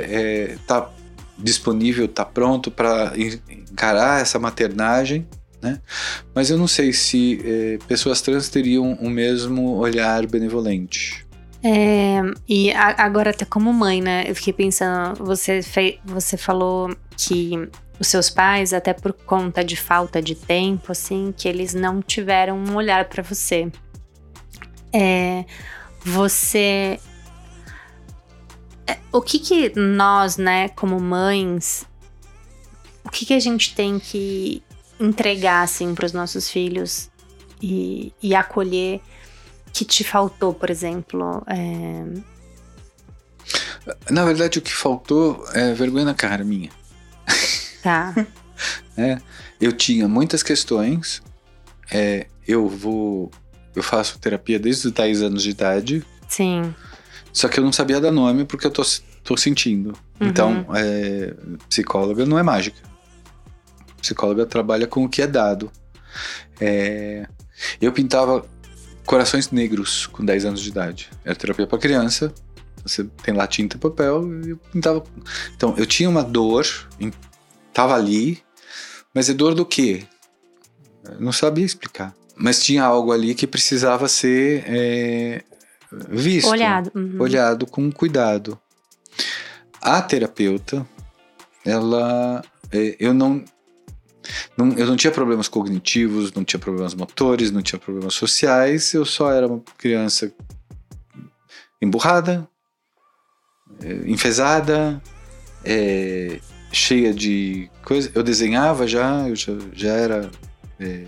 é tá disponível, está pronto para encarar essa maternagem, né? Mas eu não sei se eh, pessoas trans teriam o mesmo olhar benevolente. É, e a, agora até como mãe, né? Eu fiquei pensando, você, fei, você falou que os seus pais, até por conta de falta de tempo, assim, que eles não tiveram um olhar para você. É, você é, o que que nós, né, como mães, o que que a gente tem que entregar, assim, para os nossos filhos e, e, acolher que te faltou, por exemplo? É... Na verdade, o que faltou é vergonha na cara minha. Tá. é, eu tinha muitas questões. É, eu vou. Eu faço terapia desde os 10 anos de idade. Sim. Só que eu não sabia dar nome porque eu tô, tô sentindo. Uhum. Então, é, psicóloga não é mágica. Psicóloga trabalha com o que é dado. É, eu pintava corações negros com 10 anos de idade. Era terapia para criança. Você tem lá tinta e papel e eu pintava. Então, eu tinha uma dor, tava ali, mas é dor do quê? Eu não sabia explicar. Mas tinha algo ali que precisava ser é, visto, olhado, uhum. olhado com cuidado. A terapeuta, ela, é, eu não, não, eu não tinha problemas cognitivos, não tinha problemas motores, não tinha problemas sociais, eu só era uma criança emburrada, é, enfesada, é, cheia de coisas. Eu desenhava já, eu já, já era é,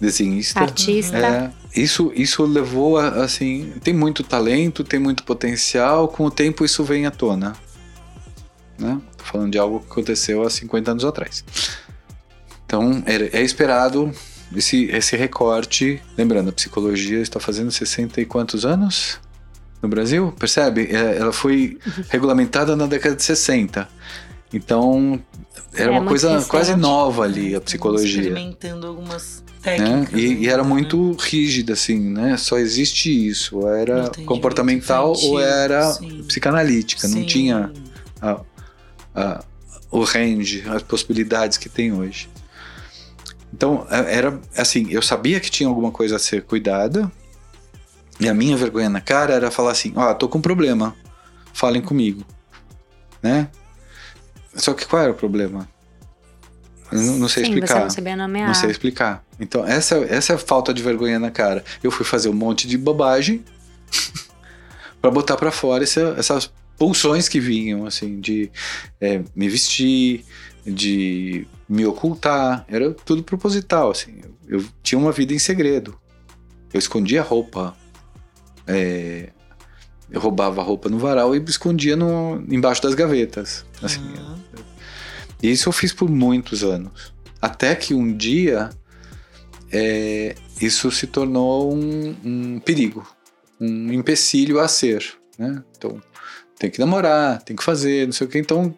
desenhista. Artista. É, isso, isso levou a, assim, tem muito talento, tem muito potencial, com o tempo isso vem à tona. Né? Tô falando de algo que aconteceu há 50 anos atrás. Então, é, é esperado esse, esse recorte. Lembrando, a psicologia está fazendo 60 e quantos anos no Brasil? Percebe? É, ela foi uhum. regulamentada na década de 60. Então, era é uma coisa quase nova ali, a psicologia. Experimentando algumas né? E, e, era né? muito rígida, assim, né? Só existe isso. Ou era comportamental ou era sim. psicanalítica. Sim. Não tinha a, a, o range, as possibilidades que tem hoje. Então, é, era assim, eu sabia que tinha alguma coisa a ser cuidada, e a minha vergonha na cara era falar assim: Ó, oh, tô com um problema, falem comigo, né? Só que qual era o problema? Eu não, não sei Sim, explicar. Você não sabia nomear. Não sei explicar. Então, essa, essa é a falta de vergonha na cara. Eu fui fazer um monte de bobagem para botar para fora essa, essas pulsões que vinham, assim, de é, me vestir, de me ocultar. Era tudo proposital, assim. Eu, eu tinha uma vida em segredo. Eu escondia roupa. É, eu roubava roupa no varal e escondia no, embaixo das gavetas. Assim. Uhum. E isso eu fiz por muitos anos. Até que um dia é, isso se tornou um, um, perigo, um empecilho a ser. Né? Então, tem que namorar, tem que fazer, não sei o que. Então,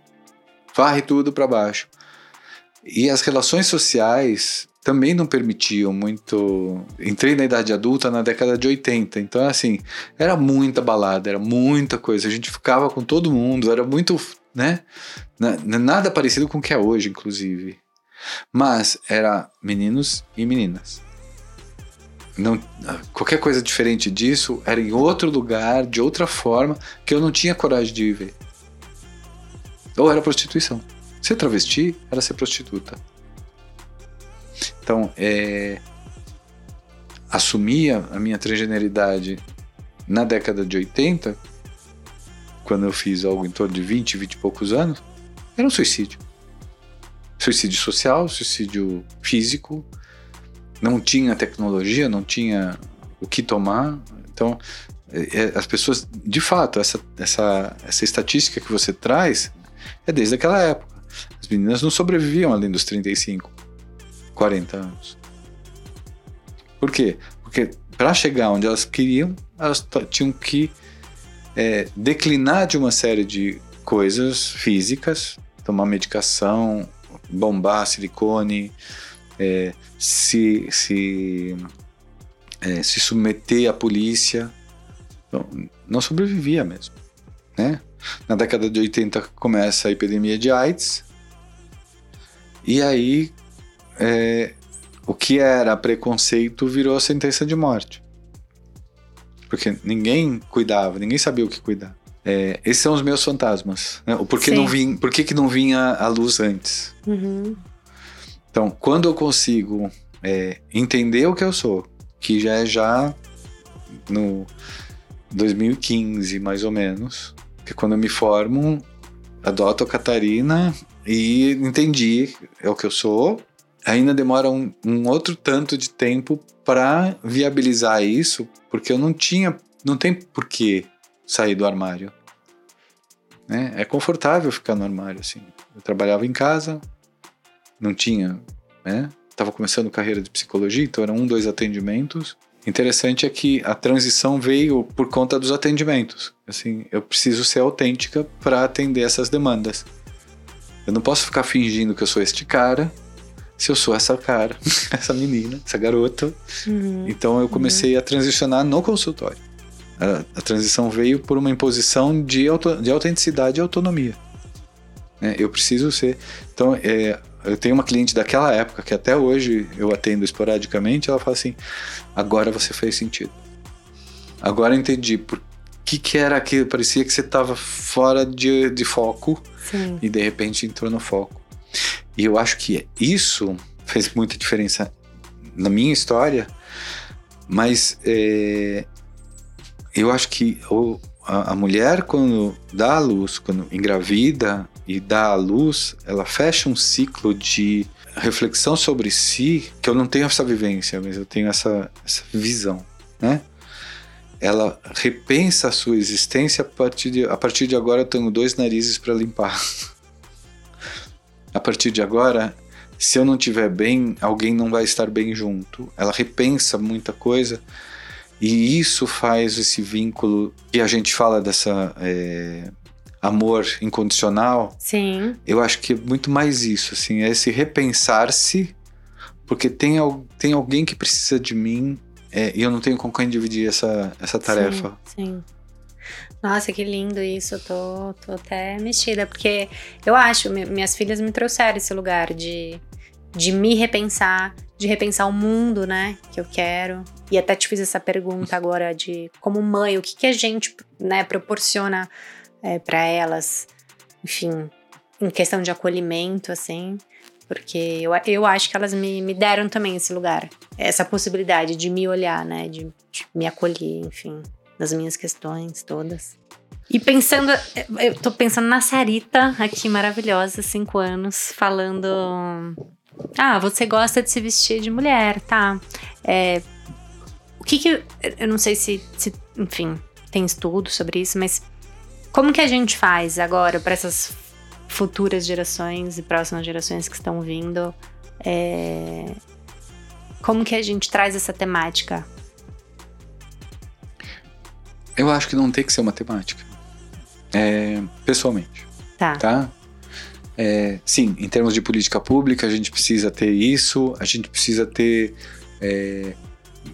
varre tudo para baixo. E as relações sociais também não permitiam muito. Entrei na idade adulta na década de 80, então assim, era muita balada, era muita coisa. A gente ficava com todo mundo, era muito, né? Nada parecido com o que é hoje, inclusive. Mas era meninos e meninas. Não, qualquer coisa diferente disso era em outro lugar, de outra forma, que eu não tinha coragem de viver. Ou era prostituição. Ser travesti era ser prostituta. Então, é, assumir a minha transgeneridade na década de 80, quando eu fiz algo em torno de 20, 20 e poucos anos, era um suicídio. Suicídio social, suicídio físico. Não tinha tecnologia, não tinha o que tomar. Então, é, é, as pessoas, de fato, essa, essa, essa estatística que você traz é desde aquela época. As meninas não sobreviviam além dos 35. 40 anos. Por quê? Porque para chegar onde elas queriam, elas tinham que é, declinar de uma série de coisas físicas, tomar medicação, bombar silicone, é, se, se, é, se submeter à polícia. Não sobrevivia mesmo. Né? Na década de 80 começa a epidemia de AIDS, e aí é, o que era preconceito virou sentença de morte. Porque ninguém cuidava, ninguém sabia o que cuidar. É, esses são os meus fantasmas. Né? O porquê não vim, por que, que não vinha a luz antes? Uhum. Então, quando eu consigo é, entender o que eu sou, que já é já no 2015, mais ou menos, que quando eu me formo, adoto a Catarina e entendi é o que eu sou, ainda demora um, um outro tanto de tempo para viabilizar isso, porque eu não tinha, não tem por que sair do armário. Né? É confortável ficar no armário assim. Eu trabalhava em casa, não tinha, né? Tava começando carreira de psicologia, então eram um, dois atendimentos. Interessante é que a transição veio por conta dos atendimentos. Assim, eu preciso ser autêntica para atender essas demandas. Eu não posso ficar fingindo que eu sou este cara se eu sou essa cara, essa menina, essa garota. Uhum, então eu comecei uhum. a transicionar no consultório. A, a, transição veio por uma imposição de, auto, de autenticidade e autonomia. É, eu preciso ser. Então, é, eu tenho uma cliente daquela época que até hoje eu atendo esporadicamente. Ela fala assim: agora você fez sentido. Agora eu entendi por que, que era aquilo. Parecia que você estava fora de, de foco Sim. e de repente entrou no foco. E eu acho que isso fez muita diferença na minha história, mas é, eu acho que o, a, a, mulher, quando dá a luz, quando engravida e dá a luz, ela fecha um ciclo de reflexão sobre si, que eu não tenho essa vivência, mas eu tenho essa, essa visão, né? Ela repensa a sua existência a partir de, a partir de agora eu tenho dois narizes para limpar. a partir de agora, se eu não estiver bem, alguém não vai estar bem junto. Ela repensa muita coisa e isso faz esse vínculo que a gente fala dessa é, amor incondicional. Sim. Eu acho que é muito mais isso, assim, é esse repensar-se, porque tem, tem alguém que precisa de mim é, e eu não tenho com quem dividir essa, essa tarefa. Sim, sim. Nossa, que lindo isso. Eu tô, tô até mexida, porque eu acho, minhas filhas me trouxeram esse lugar de, de me repensar, de repensar o mundo, né, que eu quero. E até te fiz essa pergunta agora de como mãe, o que, que a gente, né, proporciona é, para elas, enfim, em questão de acolhimento, assim. Porque eu, eu acho que elas me, me deram também esse lugar, essa possibilidade de me olhar, né, de, de me acolher, enfim, das minhas questões todas. E pensando, eu tô pensando na Sarita aqui, maravilhosa, cinco anos, falando ah, você gosta de se vestir de mulher, tá? É, o que que. Eu não sei se, se, enfim, tem estudo sobre isso, mas como que a gente faz agora para essas futuras gerações e próximas gerações que estão vindo? É, como que a gente traz essa temática? Eu acho que não tem que ser uma temática. É, pessoalmente. Tá. Tá? É, sim, em termos de política pública, a gente precisa ter isso, a gente precisa ter é,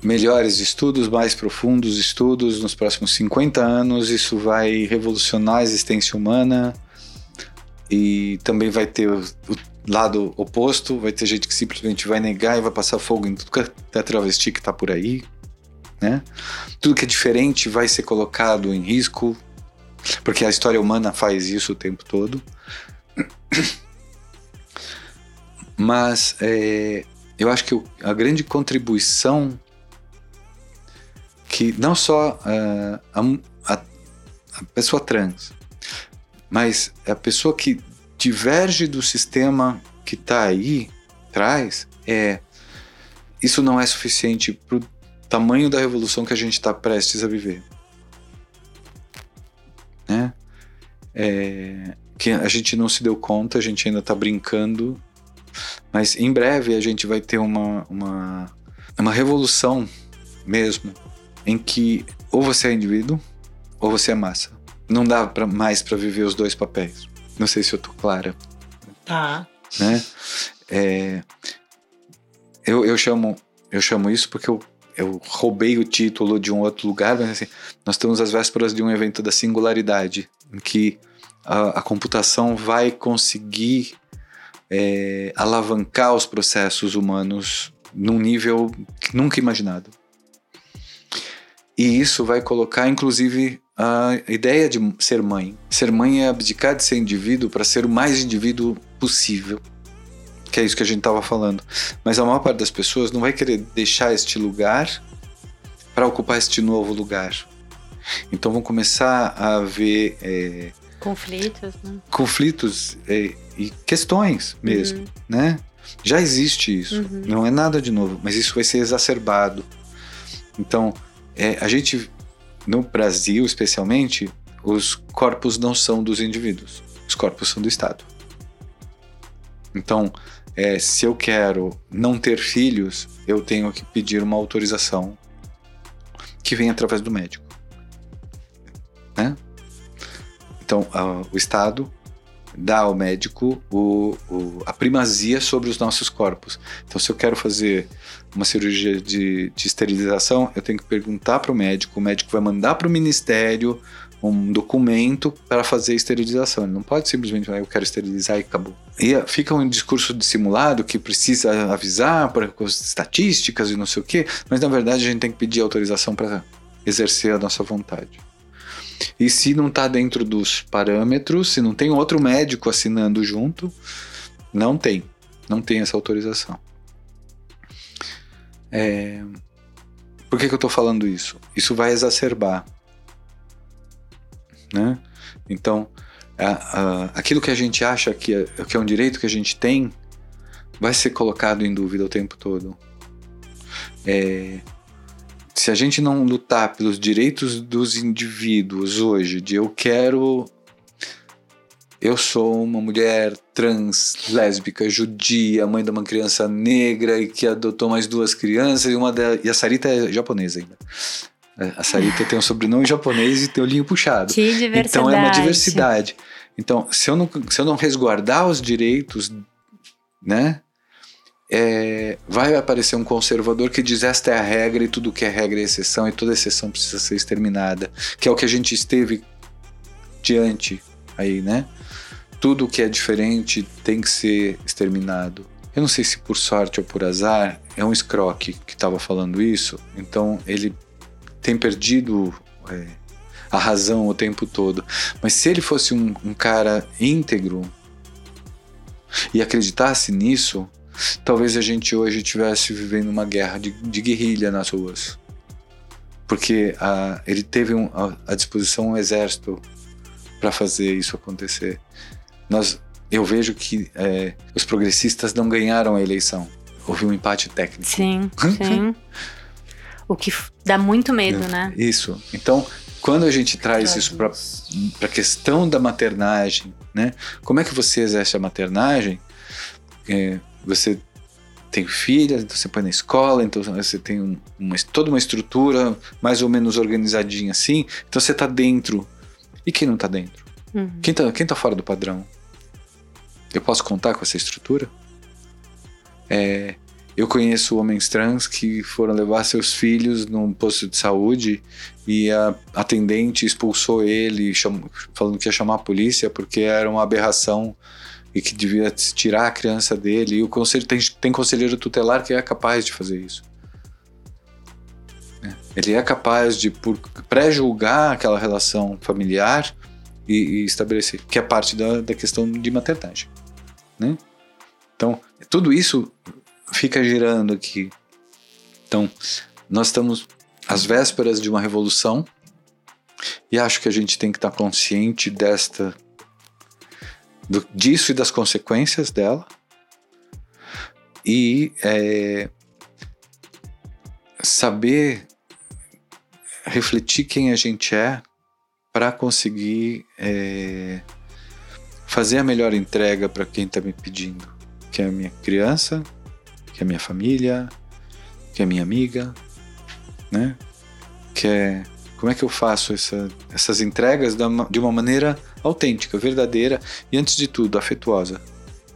melhores estudos, mais profundos estudos nos próximos 50 anos. Isso vai revolucionar a existência humana e também vai ter o, o lado oposto: vai ter gente que simplesmente vai negar e vai passar fogo em tudo que é travesti que está por aí. Né? Tudo que é diferente vai ser colocado em risco, porque a história humana faz isso o tempo todo. Mas é, eu acho que a grande contribuição que não só a, a, a, pessoa trans, mas a pessoa que diverge do sistema que está aí traz é isso não é suficiente para o tamanho da revolução que a gente está prestes a viver. Né? É, que a gente não se deu conta, a gente ainda está brincando, mas em breve a gente vai ter uma, uma, uma revolução mesmo, em que ou você é indivíduo ou você é massa. Não dá pra, mais para viver os dois papéis. Não sei se eu tô clara. Tá. Né? É, eu, eu, chamo, eu chamo isso porque eu, eu roubei o título de um outro lugar, mas assim, nós estamos às vésperas de um evento da singularidade, em que a, a computação vai conseguir é, alavancar os processos humanos num nível nunca imaginado. E isso vai colocar, inclusive, a ideia de ser mãe. Ser mãe é abdicar de ser indivíduo para ser o mais indivíduo possível. Que é isso que a gente estava falando. Mas a maior parte das pessoas não vai querer deixar este lugar para ocupar este novo lugar. Então vão começar a ver é, Conflitos, né? Conflitos e, e questões mesmo, uhum. né? Já existe isso, uhum. não é nada de novo, mas isso vai ser exacerbado. Então, é, a gente, no Brasil especialmente, os corpos não são dos indivíduos, os corpos são do Estado. Então, é, se eu quero não ter filhos, eu tenho que pedir uma autorização que vem através do médico. Né? Então, o Estado dá ao médico o, o, a primazia sobre os nossos corpos. Então, se eu quero fazer uma cirurgia de, de esterilização, eu tenho que perguntar para o médico, o médico vai mandar para o ministério um documento para fazer a esterilização. Ele não pode simplesmente falar, eu quero esterilizar e acabou. E fica um discurso dissimulado que precisa avisar para estatísticas e não sei o quê, mas na verdade a gente tem que pedir autorização para exercer a nossa vontade. E se não está dentro dos parâmetros, se não tem outro médico assinando junto, não tem. Não tem essa autorização. É... Por que, que eu estou falando isso? Isso vai exacerbar. Né? Então, a, a, aquilo que a gente acha que é, que é um direito que a gente tem vai ser colocado em dúvida o tempo todo. É, se a gente não lutar pelos direitos dos indivíduos hoje, de eu quero. Eu sou uma mulher trans, lésbica, judia, mãe de uma criança negra e que adotou mais duas crianças e uma da, e a Sarita é japonesa ainda. É, a Sarita tem um sobrenome japonês e tem o olhinho puxado. Que diversidade. Então é uma diversidade. Então, se eu não, se eu não resguardar os direitos, né? É, vai aparecer um conservador que diz esta é a regra e tudo que é regra é exceção e toda exceção precisa ser exterminada, que é o que a gente esteve diante aí, né? Tudo que é diferente tem que ser exterminado. eu não sei se por sorte ou por azar, é um escroque que estava falando isso, então ele tem perdido é, a razão o tempo todo. Mas se ele fosse um, um cara íntegro e acreditasse nisso, talvez a gente hoje estivesse vivendo uma guerra de, de guerrilha nas ruas. Porque a, ele teve um, à disposição um exército para fazer isso acontecer. Nós eu vejo que é, os progressistas não ganharam a eleição. Houve um empate técnico. Sim, sim. o que dá muito medo, né? Isso. Então, quando a gente traz isso para a questão da maternagem, né? Como é que você exerce a maternagem? É, você tem filha, então você põe na escola, então você tem um, uma, toda uma estrutura mais ou menos organizadinha assim, então você está dentro. E quem não está dentro? Uhum. Quem, está quem tá fora do padrão? Eu posso contar com essa estrutura? É, eu conheço homens trans que foram levar seus filhos num posto de saúde e a atendente expulsou ele, falando que ia chamar a polícia porque era uma aberração e que devia tirar a criança dele. E o conselho tem, tem conselheiro tutelar que é capaz de fazer isso. É, ele é capaz de pré-julgar aquela relação familiar e, e, estabelecer, que é parte da, da questão de maternagem. Né? Então, tudo isso fica girando aqui. Então, nós estamos às vésperas de uma revolução e acho que a gente tem que estar consciente desta do, disso e das consequências dela e é, saber refletir quem a gente é para conseguir é, fazer a melhor entrega para quem está me pedindo, que é a minha criança, que é a minha família, que é a minha amiga, né? Que é como é que eu faço essa, essas entregas de uma maneira autêntica, verdadeira e, antes de tudo, afetuosa.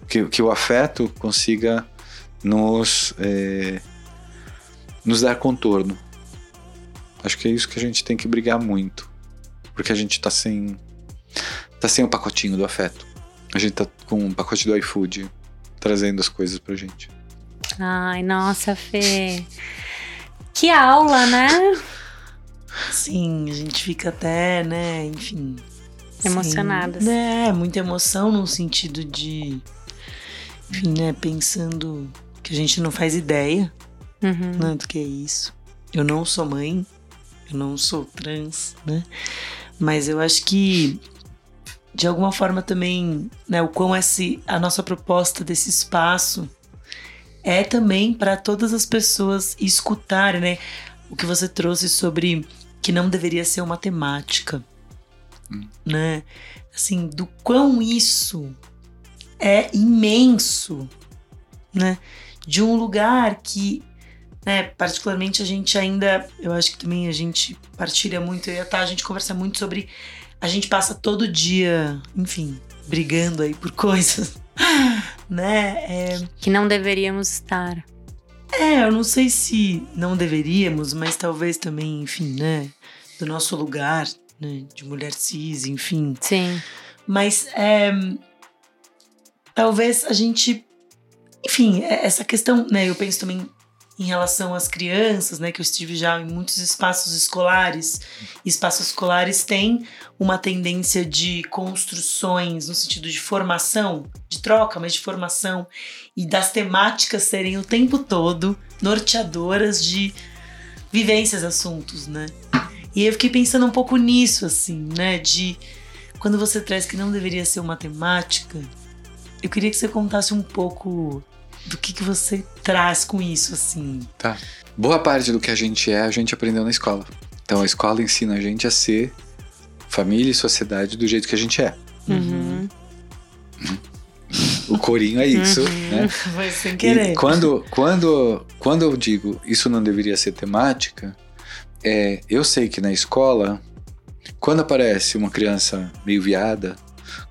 Que, que o afeto consiga nos, é, nos dar contorno. Acho que é isso que a gente tem que brigar muito. Porque a gente tá sem. tá sem o pacotinho do afeto. A gente tá com um pacote do iFood trazendo as coisas pra gente. Ai, nossa, Fê. Que aula, né? Sim, a gente fica até, né, enfim. Emocionadas. Sim, né, muita emoção no sentido de. Enfim, né, pensando que a gente não faz ideia uhum. né, do que é isso. Eu não sou mãe, eu não sou trans, né? Mas eu acho que de alguma forma também, né, o quão esse, a nossa proposta desse espaço é também para todas as pessoas escutarem, né? O que você trouxe sobre que não deveria ser uma temática, hum. né? Assim, do quão isso é imenso, né? De um lugar que, né, particularmente a gente ainda, eu acho que também a gente partilha muito, eu e a Tá, a gente conversa muito sobre a gente passa todo dia, enfim, brigando aí por coisas, né? É... Que não deveríamos estar. É, eu não sei se não deveríamos, mas talvez também, enfim, né? Do nosso lugar, né? De mulher cis, enfim. Sim. Mas é, talvez a gente. Enfim, é, essa questão, né? Eu penso também em relação às crianças, né, que eu estive já em muitos espaços escolares. Espaços escolares têm uma tendência de construções no sentido de formação, de troca, mas de formação e das temáticas serem o tempo todo norteadoras de vivências, assuntos, né? E eu fiquei pensando um pouco nisso, assim, né, de quando você traz que não deveria ser uma temática, eu queria que você contasse um pouco do que, que você traz com isso, assim. Tá. Boa parte do que a gente é, a gente aprendeu na escola. Então a escola ensina a gente a ser família e sociedade do jeito que a gente é. Uhum. O corinho é isso, uhum. né? Vai sem querer. E quando, quando, quando eu digo isso não deveria ser temática, é, eu sei que na escola, quando aparece uma criança meio viada,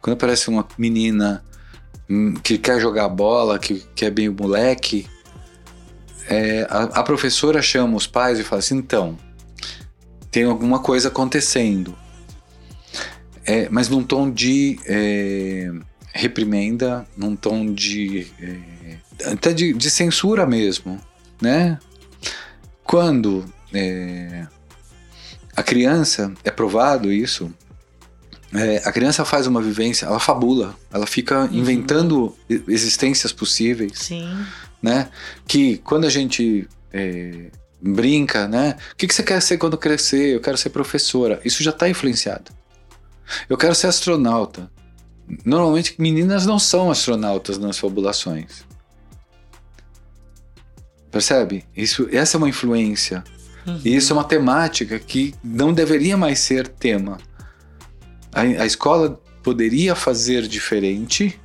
quando aparece uma menina Hum, que quer jogar bola, que, que é bem moleque, é, a, a, professora chama os pais e fala assim: então, tem alguma coisa acontecendo. É, mas num tom de é, reprimenda, num tom de é, até de, de censura mesmo, né? Quando é, a criança, é provado isso, é, a criança faz uma vivência, ela fabula, ela fica uhum. inventando existências possíveis. Sim. Né? Que quando a gente é, brinca, né? O que, que você quer ser quando crescer? Eu quero ser professora. Isso já está influenciado. Eu quero ser astronauta. Normalmente meninas não são astronautas nas fabulações. Percebe? Isso, essa é uma influência. Uhum. E isso é uma temática que não deveria mais ser tema. A, a escola poderia fazer diferente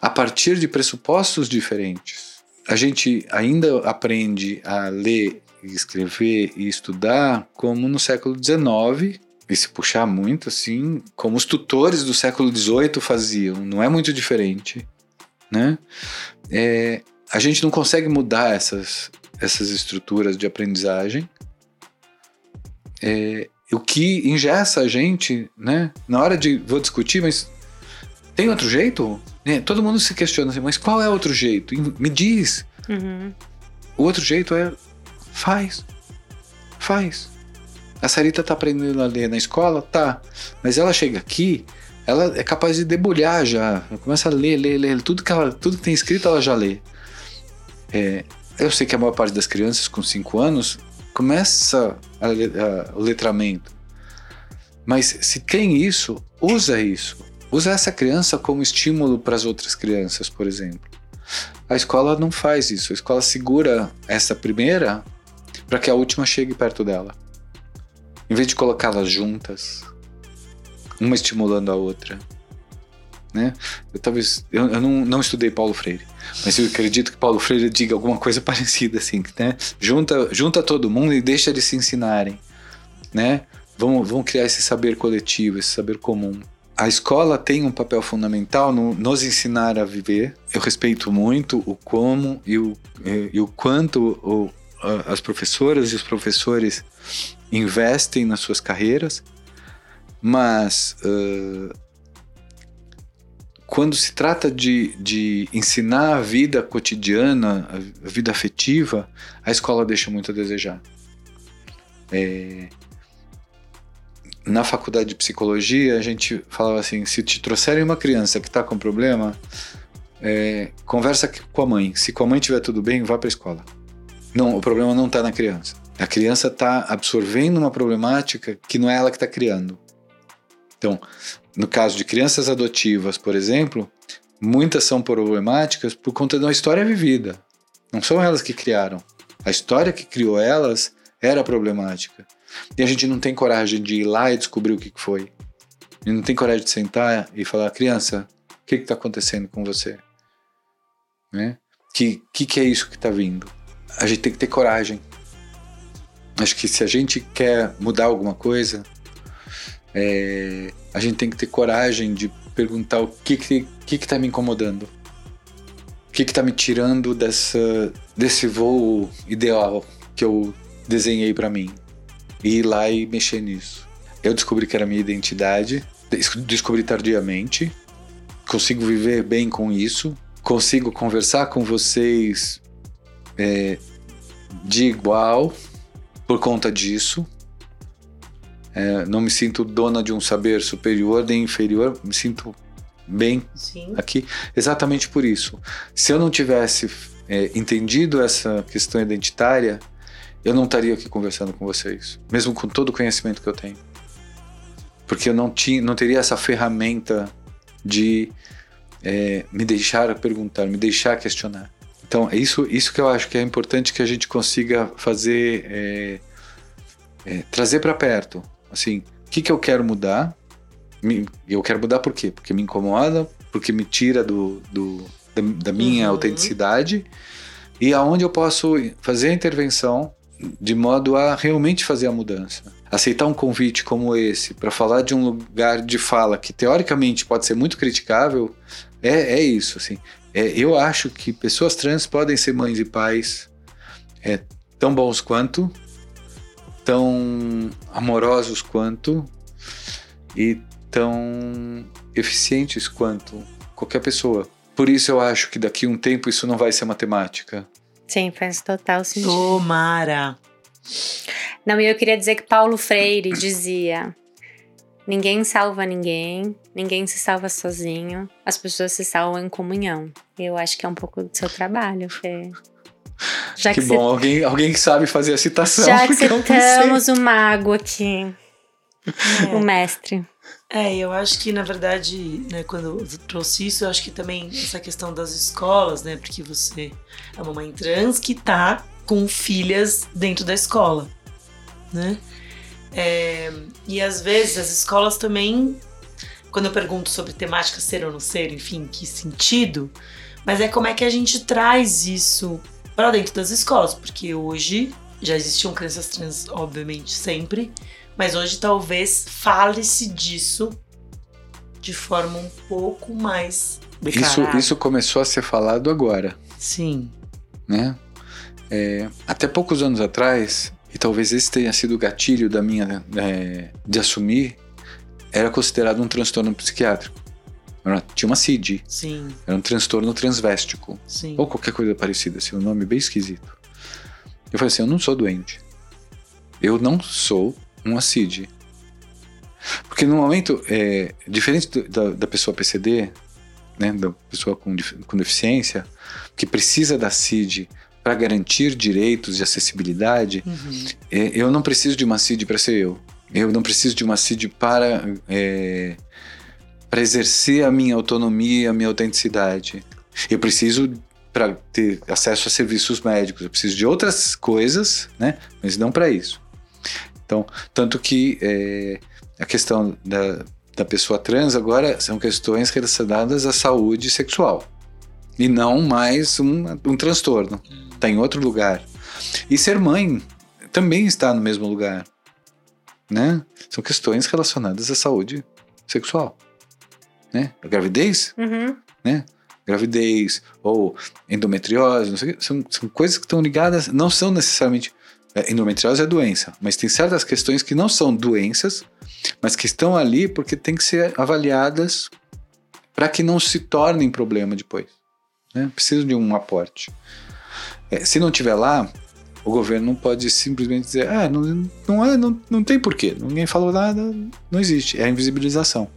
a partir de pressupostos diferentes. A gente ainda aprende a ler, escrever e estudar como no século XIX, e se puxar muito assim, como os tutores do século XVIII faziam, não é muito diferente, né? É, a gente não consegue mudar essas, essas estruturas de aprendizagem. É, o que ingessa a gente, né? Na hora de vou discutir, mas tem outro jeito? É, todo mundo se questiona assim, mas qual é outro jeito? Me diz. Uhum. O outro jeito é faz, faz. A Sarita tá aprendendo a ler na escola? Tá. Mas ela chega aqui, ela é capaz de debulhar já. Ela começa a ler, ler, ler. Tudo que, ela, tudo que tem escrito ela já lê. É, eu sei que a maior parte das crianças com 5 anos começa a, a, o letramento. Mas se tem isso, usa isso. Usa essa criança como estímulo para as outras crianças, por exemplo. A escola não faz isso. A escola segura essa primeira para que a última chegue perto dela. Em vez de colocá-las juntas, uma estimulando a outra. Né? Eu talvez eu, eu não, não estudei Paulo Freire, mas eu acredito que Paulo Freire diga alguma coisa parecida assim, né? Junta, junta todo mundo e deixa de se ensinarem, né? Vamos, vamos criar esse saber coletivo, esse saber comum. A escola tem um papel fundamental no nos ensinar a viver. Eu respeito muito o como e o, e o quanto o, as professoras e os professores investem nas suas carreiras, mas uh, quando se trata de, de ensinar a vida cotidiana, a vida afetiva, a escola deixa muito a desejar. É, na faculdade de psicologia, a gente falava assim: se te trouxerem uma criança que está com problema, é, conversa com a mãe. Se com a mãe estiver tudo bem, vá para a escola. Não, o problema não está na criança. A criança está absorvendo uma problemática que não é ela que está criando. Então, no caso de crianças adotivas, por exemplo, muitas são problemáticas por conta de uma história vivida. Não são elas que criaram. A história que criou elas era problemática. E a gente não tem coragem de ir lá e descobrir o que foi. E não tem coragem de sentar e falar, criança, o que está acontecendo com você? Né? Que, que que é isso que está vindo? A gente tem que ter coragem Acho que se a gente quer mudar alguma coisa, é, a gente tem que ter coragem de perguntar o que que, que, que tá me incomodando. O que que tá me tirando dessa, desse voo ideal que eu desenhei para mim. E ir lá e mexer nisso. Eu descobri que era minha identidade, descobri tardiamente, consigo viver bem com isso, consigo conversar com vocês é, de igual, por conta disso. É, não me sinto dona de um saber superior nem inferior, me sinto bem Sim. aqui exatamente por isso. Se eu não tivesse é, entendido essa questão identitária, eu não estaria aqui conversando com vocês, mesmo com todo o conhecimento que eu tenho. Porque eu não, tinha, não teria essa ferramenta de é, me deixar perguntar, me deixar questionar. Então, é isso, isso que eu acho que é importante que a gente consiga fazer, é, é, trazer para perto. Assim, o que, que eu quero mudar? Eu quero mudar por quê? Porque me incomoda, porque me tira do, do da, da, minha uhum. autenticidade e aonde eu posso fazer a intervenção de modo a realmente fazer a mudança. Aceitar um convite como esse para falar de um lugar de fala que teoricamente pode ser muito criticável é, é isso, assim. É, eu acho que pessoas trans podem ser mães e pais é, tão bons quanto, tão amorosos quanto e tão eficientes quanto qualquer pessoa. por isso eu acho que daqui a um tempo isso não vai ser matemática. Sim, faz total sentido. Tomara. Não, e eu queria dizer que Paulo Freire dizia: ninguém salva ninguém, ninguém se salva sozinho, as pessoas se salvam em comunhão. Eu acho que é um pouco do seu trabalho, Fê. Já que, que bom, cê... alguém, alguém que sabe fazer a citação. Já que citamos o mago aqui, é. o mestre. É, eu acho que na verdade, né, quando eu trouxe isso, eu acho que também essa questão das escolas, né, porque você é uma mãe trans que tá com filhas dentro da escola, né? É, e às vezes as escolas também, quando eu pergunto sobre temática ser ou não ser, enfim, que sentido, mas é como é que a gente traz isso para dentro das escolas, porque hoje já existiam crianças trans, obviamente, sempre, mas hoje talvez fale-se disso de forma um pouco mais isso, isso começou a ser falado agora. Sim. Né? É, até poucos anos atrás, e talvez esse tenha sido o gatilho da minha é, de assumir, era considerado um transtorno psiquiátrico. Era, tinha uma CID. Sim. Era um transtorno transvéstico. Sim. Ou qualquer coisa parecida, assim, um nome bem esquisito. Eu falei assim, eu não sou doente. Eu não sou um ACID. Porque no momento, é, diferente do, da, da, pessoa PCD, né, da pessoa com, com deficiência, que precisa da CID para garantir direitos de acessibilidade, uhum. é, eu não preciso de uma CID para ser eu. Eu não preciso de uma CID para, é, para exercer a minha autonomia, a minha autenticidade. Eu preciso para ter acesso a serviços médicos. Eu preciso de outras coisas, né? Mas não para isso. Então, tanto que é, a questão da, da pessoa trans agora são questões relacionadas à saúde sexual e não mais um, um transtorno. Está em outro lugar. E ser mãe também está no mesmo lugar, né? São questões relacionadas à saúde sexual, né? A gravidez, uhum. né? Gravidez ou endometriose, sei, são, são coisas que estão ligadas, não são necessariamente é, endometriose é doença, mas tem certas questões que não são doenças, mas que estão ali porque tem que ser avaliadas para que não se tornem problema depois. Né? Precisa de um aporte. É, se não tiver lá, o governo não pode simplesmente dizer, ah, não, não, é, não, não tem porquê, ninguém falou nada, não existe. É a invisibilização.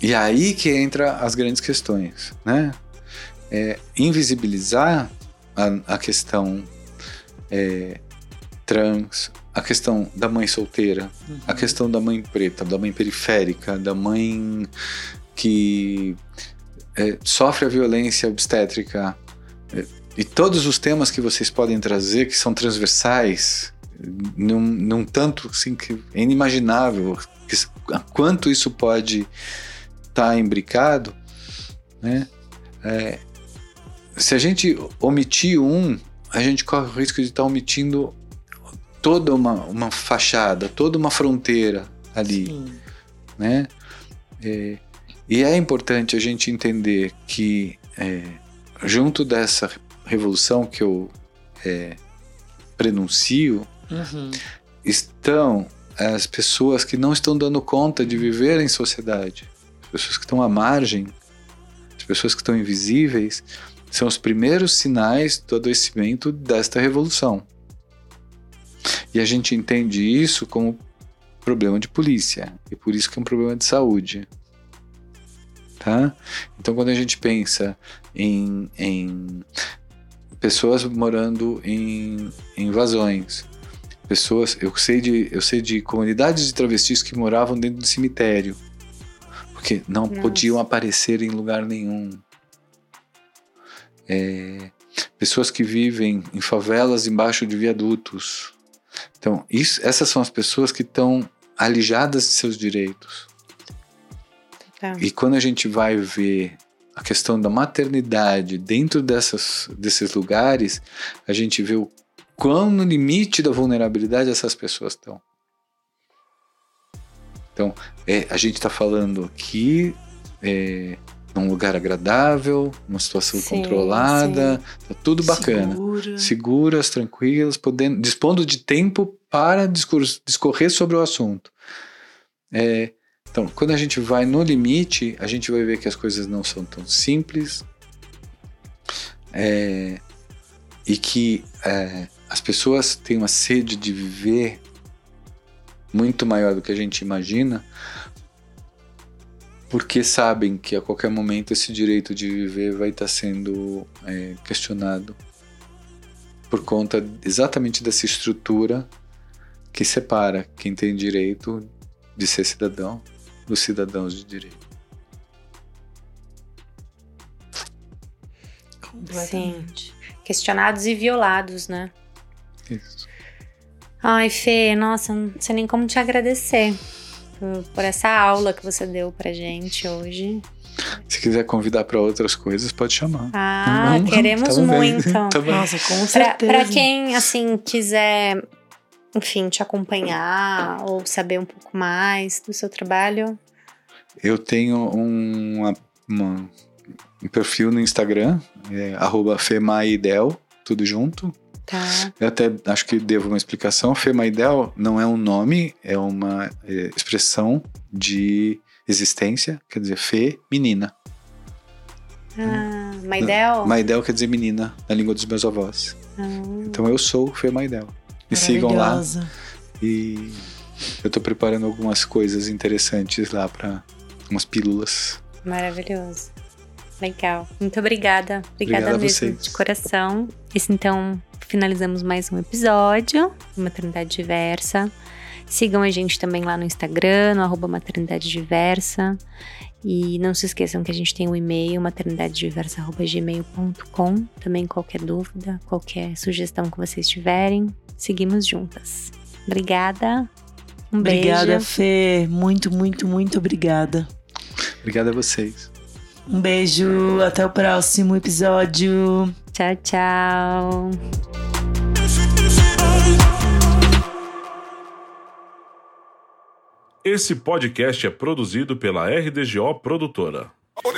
E aí que entra as grandes questões, né? É, invisibilizar a, a questão é, trans, a questão da mãe solteira, uhum. a questão da mãe preta, da mãe periférica, da mãe que é, sofre a violência obstétrica é, e todos os temas que vocês podem trazer que são transversais, num, num tanto assim que é inimaginável que, quanto isso pode estar tá imbricado, né? É, se a gente omitir um, a gente corre o risco de estar omitindo toda uma, uma fachada, toda uma fronteira ali, Sim. né? É, e é importante a gente entender que é, junto dessa revolução que eu é, prenuncio, uhum. estão as pessoas que não estão dando conta de viver em sociedade, as pessoas que estão à margem, as pessoas que estão invisíveis, são os primeiros sinais do adoecimento desta revolução. E a gente entende isso como problema de polícia, e por isso que é um problema de saúde. Tá? Então, quando a gente pensa em, em pessoas morando em invasões, pessoas, eu sei de, eu sei de comunidades de travestis que moravam dentro do cemitério, porque não Nossa. podiam aparecer em lugar nenhum é, pessoas que vivem em favelas embaixo de viadutos. Então, isso, essas são as pessoas que estão alijadas de seus direitos. Tá. E quando a gente vai ver a questão da maternidade dentro dessas, desses lugares, a gente vê o quão no limite da vulnerabilidade essas pessoas estão. Então, é, a gente está falando aqui é, num lugar agradável, uma situação sim, controlada, sim. tá tudo bacana. Segura. Seguras, tranquilas, podendo, dispondo de tempo para discorrer sobre o assunto. É, Então, quando a gente vai no limite, a gente vai ver que as coisas não são tão simples é, e que é, as pessoas têm uma sede de viver muito maior do que a gente imagina, porque sabem que a qualquer momento esse direito de viver vai estar sendo é, questionado por conta exatamente dessa estrutura que separa quem tem direito de ser cidadão dos cidadãos de direito. Sim. Questionados e violados, né? Isso. Ai, Fê, nossa, não sei nem como te agradecer por, por essa aula que você deu pra gente hoje. Se quiser convidar para outras coisas, pode chamar. Ah, queremos muito. tá Nossa, com certeza. Para quem, assim, quiser, enfim, te acompanhar ou saber um pouco mais do seu trabalho. Eu tenho uma, uma, um perfil no Instagram, é femaidel, tudo junto. Tá. Eu até acho que devo uma explicação. Femaidel não é um nome, é uma é, expressão de existência, quer dizer, fê, menina. Ah, Maidel? Maidel quer dizer menina, na língua dos meus avós. Ah. Então eu sou Fê Maidel. Me sigam lá. E eu tô preparando algumas coisas interessantes lá para umas pílulas. Maravilhoso. Legal. Muito obrigada. Obrigada Obrigado mesmo, de coração. E então finalizamos mais um episódio de Maternidade Diversa. Sigam a gente também lá no Instagram, no arroba Maternidade Diversa. E não se esqueçam que a gente tem o um e-mail maternidadediversa.gmail.com. Também qualquer dúvida, qualquer sugestão que vocês tiverem, seguimos juntas. Obrigada. Um obrigada, beijo. Fê. Muito, muito, muito obrigada. Obrigada a vocês. Um beijo. Até o próximo episódio. Tchau, tchau. Esse podcast é produzido pela RDGO Produtora. Oh,